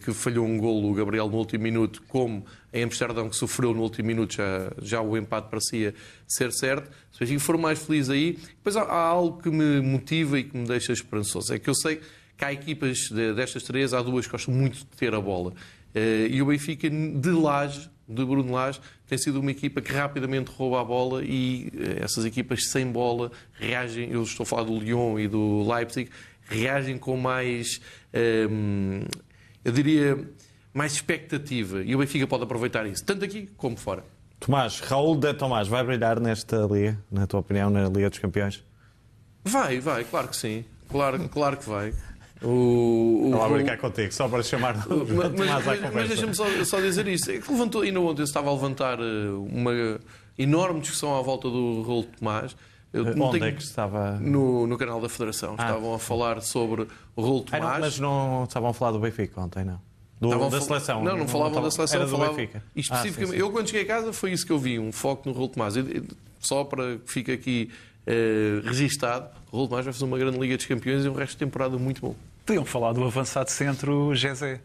que falhou um golo o Gabriel no último minuto, como em Amsterdão que sofreu no último minuto, já, já o empate parecia ser certo. Se o Benfica for mais feliz aí, depois há, algo que me motiva e que me deixa esperançoso. É que eu sei que há equipas de, destas três, há duas que gostam muito de ter a bola. Eh, e o Benfica de Laje, de Bruno Lage, tem sido uma equipa que rapidamente rouba a bola e eh, essas equipas sem bola reagem, eu estou a falar do Lyon e do Leipzig, reagem com mais ehm, eu diria, mais expectativa. E o Benfica pode aproveitar isso, tanto aqui como fora. Tomás, Raul de Tomás, vai brilhar nesta liga, na tua opinião, na Liga dos Campeões? Vai, vai, claro que sim. Claro, claro que vai. O, o, Vou brincar contigo, só para chamar mas, Tomás mas, mas deixa-me só, só, dizer isto. É que levantou, ainda ontem estava a levantar eh, uma enorme discussão à volta do Raul Tomás. Eu Onde tenho... é que estava? No, no canal da Federação. Ah, Estavam a falar sobre o Raul Tomás. Ah, não, mas não estavam a falar do Benfica ontem, não? Do, da seleção. Não, não, falavam não, da seleção. Era do falavam... Benfica. Especificamente, ah, sim, sim. eu quando cheguei a casa foi isso que eu vi, um foco no Raul Tomás. Só para que fique aqui uh, registado, o Raul Tomás vai fazer uma grande Liga dos Campeões e um resto de temporada muito bom. Podiam falar do avançado centro Gezé.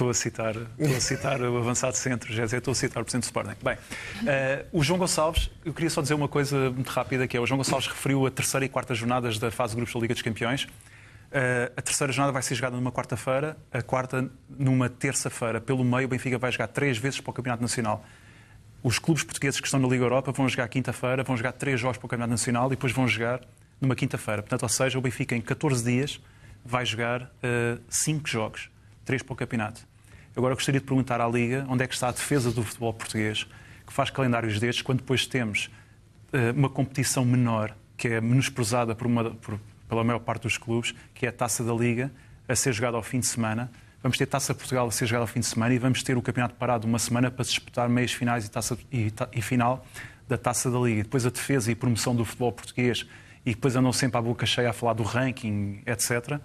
Estou a citar, estou a citar o avançado centro, já estou a citar o Presidente do Sporting. Bem, uh, o João Gonçalves, eu queria só dizer uma coisa muito rápida, que é o João Gonçalves referiu a terceira e quarta jornadas da fase de grupos da Liga dos Campeões. Uh, a terceira jornada vai ser jogada numa quarta-feira, a quarta numa terça-feira. Pelo meio, o Benfica vai jogar três vezes para o Campeonato Nacional. Os clubes portugueses que estão na Liga Europa vão jogar quinta-feira, vão jogar três jogos para o Campeonato Nacional e depois vão jogar numa quinta-feira. Portanto, ou seja, o Benfica em 14 dias vai jogar uh, cinco jogos, três para o campeonato. Agora gostaria de perguntar à Liga onde é que está a defesa do futebol português, que faz calendários destes, quando depois temos uh, uma competição menor, que é menosprezada por uma, por, pela maior parte dos clubes, que é a Taça da Liga, a ser jogada ao fim de semana. Vamos ter Taça Portugal a ser jogada ao fim de semana e vamos ter o campeonato parado uma semana para disputar meias finais e, taça, e, e final da Taça da Liga. E depois a defesa e promoção do futebol português e depois andam sempre à boca cheia a falar do ranking, etc.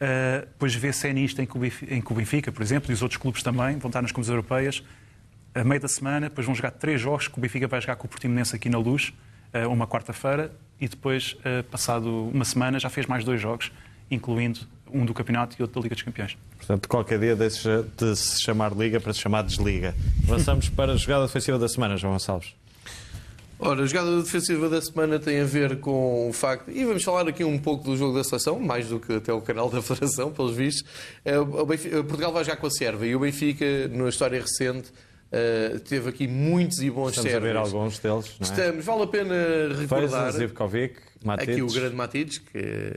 Uh, depois vê-se nisto em que o Benfica, por exemplo, e os outros clubes também vão estar nas competições europeias a meio da semana, depois vão jogar três jogos que o Benfica vai jogar com o Portimonense aqui na Luz, uh, uma quarta-feira, e depois, uh, passado uma semana, já fez mais dois jogos, incluindo um do campeonato e outro da Liga dos Campeões. Portanto, qualquer dia deixa de se chamar Liga para se chamar Desliga. Avançamos para a jogada defensiva da semana, João Gonçalves. Ora, a jogada defensiva da semana tem a ver com o facto, e vamos falar aqui um pouco do jogo da seleção, mais do que até o canal da Federação, pelos vistos. Eh, Portugal vai jogar com a Sérvia e o Benfica, na história recente, Uh, teve aqui muitos e bons Estamos sérvios. a ver alguns deles. Não é? Estamos, vale a pena recordar. Zivkovic, Aqui o grande Matites, que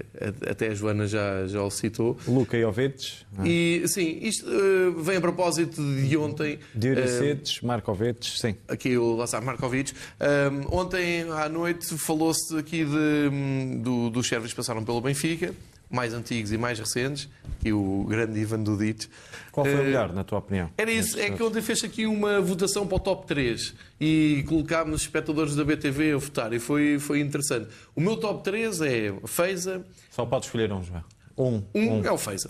até a Joana já, já o citou. Luka Jovic. É? E sim, isto uh, vem a propósito de ontem. Diuricic, uh, Markovic, sim. Aqui o Lazar Markovic. Um, ontem à noite falou-se aqui de, do, dos sérvios que passaram pelo Benfica mais antigos e mais recentes, e o grande Ivan Dudic. Qual foi o eh, melhor, na tua opinião? Era isso, é que ontem fez aqui uma votação para o top 3 e colocámos os espectadores da BTV a votar e foi, foi interessante. O meu top 3 é Feiza. Só pode escolher um, João. Um. Um, um. é o Feiza.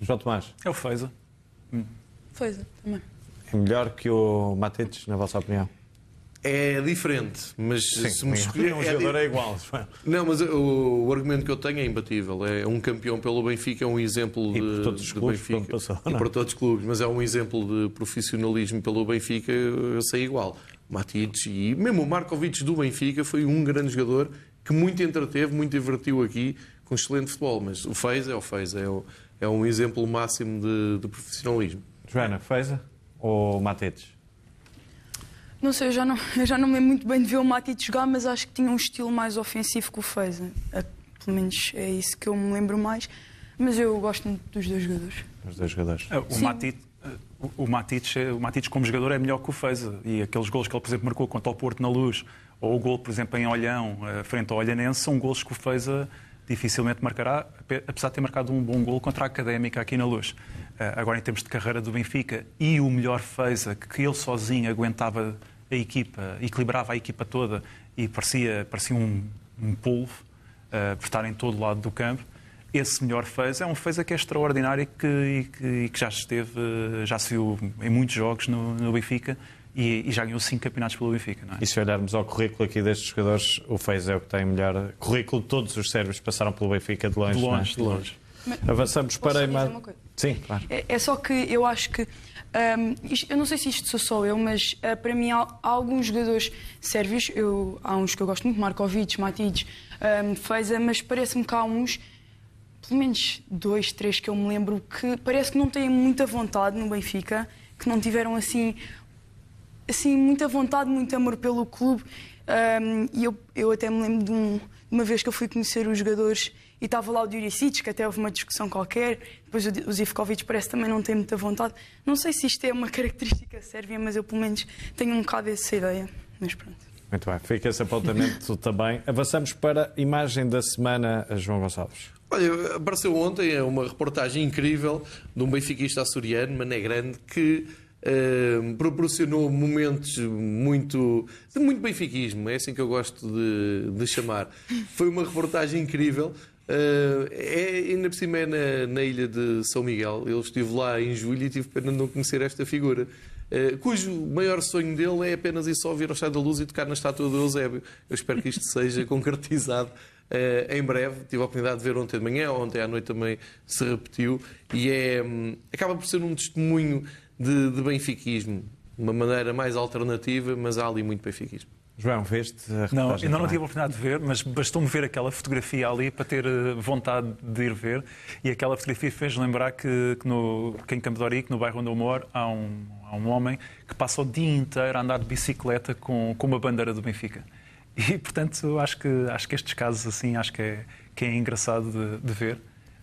João Tomás. É o Feiza. Hum. Feiza, também. É melhor que o Matites, na vossa opinião? É diferente, mas Sim, se me escolher. Um é jogador é, é igual. Não, mas o, o, argumento que eu tenho é imbatível. É um campeão pelo Benfica, é um exemplo de, e todos os clubes Benfica. Passou, e para todos os clubes, mas é um exemplo de profissionalismo pelo Benfica, eu sei igual. Matites e mesmo o Markovic do Benfica foi um grande jogador que muito entreteve, muito divertiu aqui, com excelente futebol. Mas o Fez é o Fez, é, o, é um exemplo máximo de, de profissionalismo. Joana, Feza ou Matetes? Não sei, eu já não, eu já não me lembro muito bem de ver o Matite jogar, mas acho que tinha um estilo mais ofensivo que o Feza. É, pelo menos é isso que eu me lembro mais. Mas eu gosto muito dos dois jogadores. Os dois jogadores. Ah, O Matic, o Matic, o Matic como jogador é melhor que o Feza. E aqueles gols que ele, por exemplo, marcou contra o Porto na Luz, ou o gol, por exemplo, em Olhão, eh, frente ao Olhanense, são gols que o Feza dificilmente marcará, ape- apesar de ter marcado um bom gol contra a Académica aqui na Luz. Eh, Agora, em termos de carreira do Benfica, e o melhor Feza, que ele sozinho aguentava a equipa, equilibrava a equipa toda e parecia, parecia um, um polvo eh, por estar em todo lado do campo. Esse melhor Feza é um Feza que é extraordinário e que, e que, e que já esteve, já se viu em muitos jogos no, no Benfica e, e já ganhou cinco campeonatos pelo Benfica. Não é? E se olharmos ao currículo aqui destes jogadores, o Fez é o que tem melhor currículo. Todos os sérvios passaram pelo Benfica de longe. De não é? longe, de longe. Avançamos para a imagem. Sim, claro. É, é só que eu acho que. hum, isto- eu não sei se isto sou só eu, mas ah, para mim há, há alguns jogadores sérvios. Eu, há uns que eu gosto muito, Markovic, Matic, um, Feza, mas parece-me que há uns, pelo menos dois, três que eu me lembro, que parece que não têm muita vontade no Benfica, que não tiveram assim assim, muita vontade, muito amor pelo clube. Um, e eu, eu até me lembro de, um- de uma vez que eu fui conhecer os jogadores e estava lá o Juricic, que até houve uma discussão qualquer. Depois o, Zivkovic parece também não tem muita vontade. Não sei se isto é uma *laughs* característica sérvia, mas eu pelo menos tenho um bocado essa ideia. Mas pronto. Muito bem, fica esse apontamento *laughs* também. Avançamos para a imagem da semana, João Gonçalves. Olha, apareceu ontem é uma reportagem incrível de um benfiquista açoriano, Mané Grande, que eh, proporcionou momentos muito de muito benfiquismo, é assim que eu gosto de, de chamar. Foi uma reportagem incrível. Eh, é, ainda por cima é na, na ilha de São Miguel. Eu estive lá em julho e tive pena de não conhecer esta figura. eh, cujo maior sonho dele é apenas ir só vir ao Chá da Luz e tocar na estátua do Eusébio. Eu espero que isto *laughs* seja concretizado eh, em breve. Tive a oportunidade de ver ontem de manhã, ontem à noite também se repetiu. E é, hum, acaba por ser um testemunho de, de benfiquismo. Uma maneira mais alternativa, mas há ali muito benfiquismo. João, veste a Não, ainda não tive a oportunidade de ver, mas bastou-me ver aquela fotografia ali para ter eh, vontade de ir ver. E aquela fotografia fez lembrar que, que, no, que em Campo de no bairro onde eu moro, há um, há um homem que passa o dia inteiro a andar de bicicleta com, com uma bandeira do Benfica. E, portanto, acho que, acho que estes casos assim, acho que é, que é engraçado de, de ver.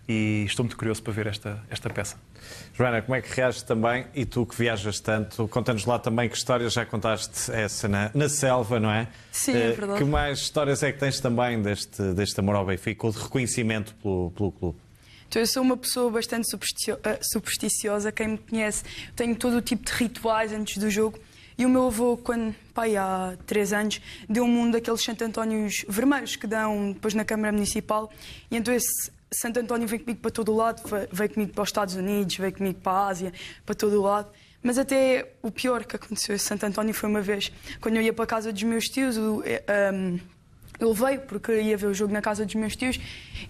E estou muito curioso para ver esta, esta peça. Joana, como é que reages também? E tu que viajas tanto, conta-nos lá também que histórias já contaste essa na, na selva, não é? Sim, é Eh, verdade. Que mais histórias é que tens também deste, deste amor ao Benfica ou de reconhecimento pelo, pelo clube? Então, eu sou uma pessoa bastante eh, supersticiosa. Quem me conhece, tenho todo o tipo de rituais antes do jogo. E o meu avô, quando, pai, há três anos, deu-me um daqueles Santo Antónios vermelhos que dão depois na Câmara Municipal. E então esse Santo António veio comigo para todo o lado, ve- veio comigo para os Estados Unidos, veio comigo para a Ásia, para todo o lado. Mas até o pior que aconteceu esse Santo António foi uma vez, quando eu ia para a casa dos meus tios, eh, ele veio porque ia ver o jogo na casa dos meus tios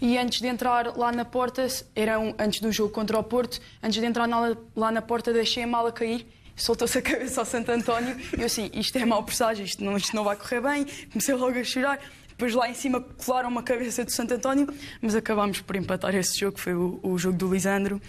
e antes de entrar lá na porta, era antes do jogo contra o Porto, antes de entrar lá na porta deixei a mala cair, soltou-se a cabeça ao Santo António e eu assim, isto é mau presságio, isto não, isto não vai correr bem, comecei logo a chorar. Depois lá em cima colaram uma cabeça do Santo António, mas acabámos por empatar esse jogo, foi o, o jogo do Lisandro.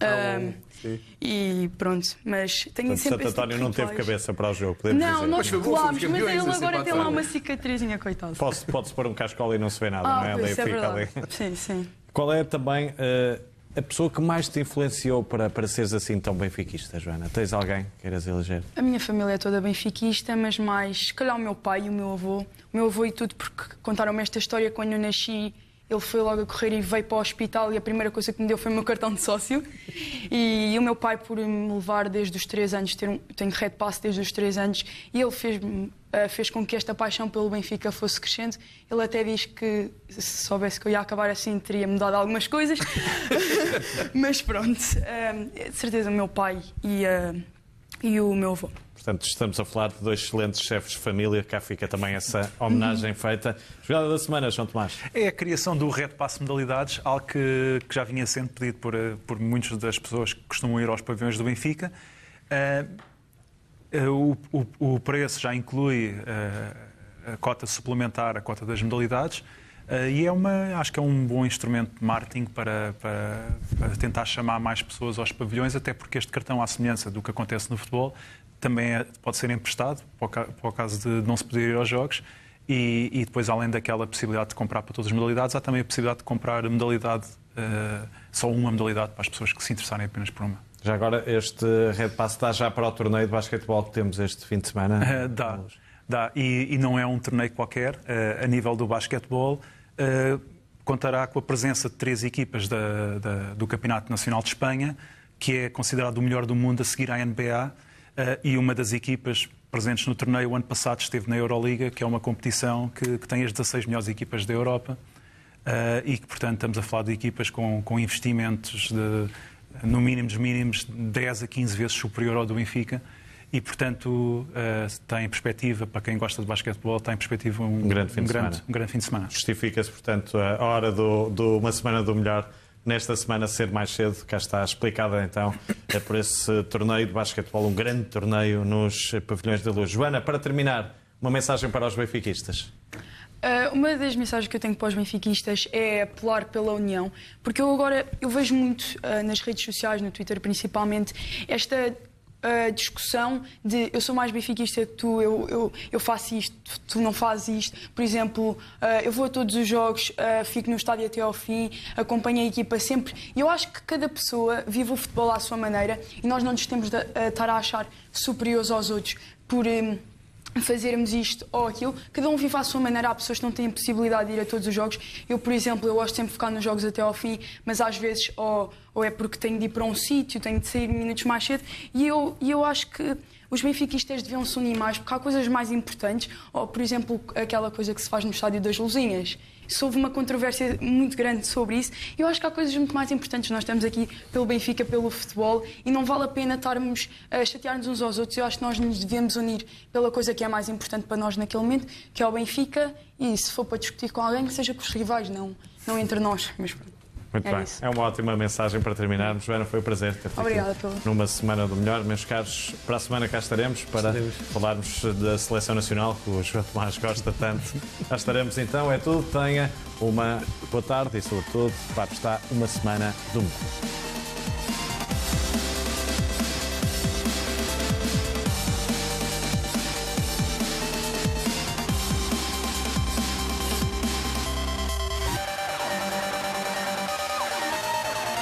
Ahm, sim. e pronto, mas tenho Portanto, sempre Santo tipo António de não teve cabeça para o jogo, podemos Não, dizer. nós Mas colámos, mas ele assim agora para tem lá uma cicatrizinha, coitado. Pode-se pode-se pôr um cascola e não se vê nada, Ah, não é? pois, Ali isso é fica ali. verdade. Sim, sim. Qual é também eh, a pessoa que mais te influenciou para, para seres assim tão benfiquista, Joana? Tens alguém que queiras eleger? A minha família é toda benfiquista, mas mais, se calhar, o meu pai e o meu avô. O meu avô e tudo, porque contaram-me esta história quando eu nasci. Ele foi logo a correr e veio para o hospital e a primeira coisa que me deu foi o meu cartão de sócio. E, o meu pai, por me levar desde os 3 anos, ter um, tenho red pass desde os 3 anos, e ele fez, eh, fez com que esta paixão pelo Benfica fosse crescendo. Ele até diz que se soubesse que eu ia acabar assim, teria mudado algumas coisas. *laughs* Mas pronto, eh, de certeza o meu pai e, eh, e o meu avô. Portanto, estamos a falar de dois excelentes chefes de família, cá fica também essa homenagem feita. Jogada da semana, João Tomás. É a criação do Red Pass Modalidades, algo que, que já vinha sendo pedido por, eh, por muitas das pessoas que costumam ir aos pavilhões do Benfica. Eh, o, o- o preço já inclui eh, a cota suplementar, a cota das modalidades. Uh, e é uma, acho que é um bom instrumento de marketing para, para, para, tentar chamar mais pessoas aos pavilhões, até porque este cartão, à semelhança do que acontece no futebol, também é, pode ser emprestado, para o caso de não se poder ir aos jogos, e, e, depois, além daquela possibilidade de comprar para todas as modalidades, há também a possibilidade de comprar modalidade, uh, só uma modalidade para as pessoas que se interessarem apenas por uma. Já agora, este Red Pass está já para o torneio de basquetebol que temos este fim de semana? Uh, dá, dá. E, e, não é um torneio qualquer. Uh, a nível do basquetebol, contará com a presença de três equipas da, da, do Campeonato Nacional de Espanha, que é considerado o melhor do mundo a seguir à NBA. E uma das equipas presentes no torneio. O ano passado esteve na Euroliga, que é uma competição que, que tem as 16 melhores equipas da Europa uh, e que, portanto, estamos a falar de equipas com, com investimentos de, no mínimo dos mínimos, 10 a 15 vezes superior ao do Benfica. E, portanto, uh, tem perspectiva, para quem gosta de basquetebol, tem perspectiva um, um grande fim um de grande, semana. Um grande fim de semana. Justifica-se, portanto, a hora do, do uma semana do melhor nesta semana ser mais cedo. Cá está explicada então é por esse torneio de basquetebol, um grande torneio nos pavilhões da luz. Joana, para terminar, uma mensagem para os benfiquistas. Uh, uma das mensagens que eu tenho para os benfiquistas é apelar pela união, porque eu agora eu vejo muito uh, nas redes sociais, no Twitter principalmente, esta a discussão de eu sou mais benfiquista que tu, eu, eu, eu faço isto, tu não fazes isto. Por exemplo, uh, eu vou a todos os jogos, uh, fico no estádio até ao fim, acompanho a equipa sempre. E eu acho que cada pessoa vive o futebol à sua maneira e nós não nos temos de uh, estar a achar superiores aos outros por. Fazermos isto ou aquilo. Cada um vive à sua maneira. Há pessoas que não têm possibilidade de ir a todos os jogos. Eu, por exemplo, eu gosto sempre de ficar nos jogos até ao fim, mas às vezes ou, ou é porque tenho de ir para um sítio, tenho de sair minutos mais cedo. E eu, e eu acho que os benfiquistas deviam se unir mais, porque há coisas mais importantes, ou, por exemplo, aquela coisa que se faz no Estádio das Luzinhas houve uma controvérsia muito grande sobre isso. Eu acho que há coisas muito mais importantes. Nós estamos aqui pelo Benfica, pelo futebol, e não vale a pena estarmos a chatear-nos uns aos outros. Eu acho que nós nos devemos unir pela coisa que é mais importante para nós naquele momento, que é o Benfica, e se for para discutir com alguém, que seja com os rivais, não, não entre nós. Mas pronto. Muito é bem. Isso. É uma ótima mensagem para terminarmos. Joana, foi um prazer ter Obrigada pelo... numa semana do melhor. Meus caros, para a semana cá estaremos para falarmos da Seleção Nacional, que o João Tomás gosta tanto. cá estaremos então. É tudo. Tenha uma boa tarde e, sobretudo, para estar uma semana do melhor.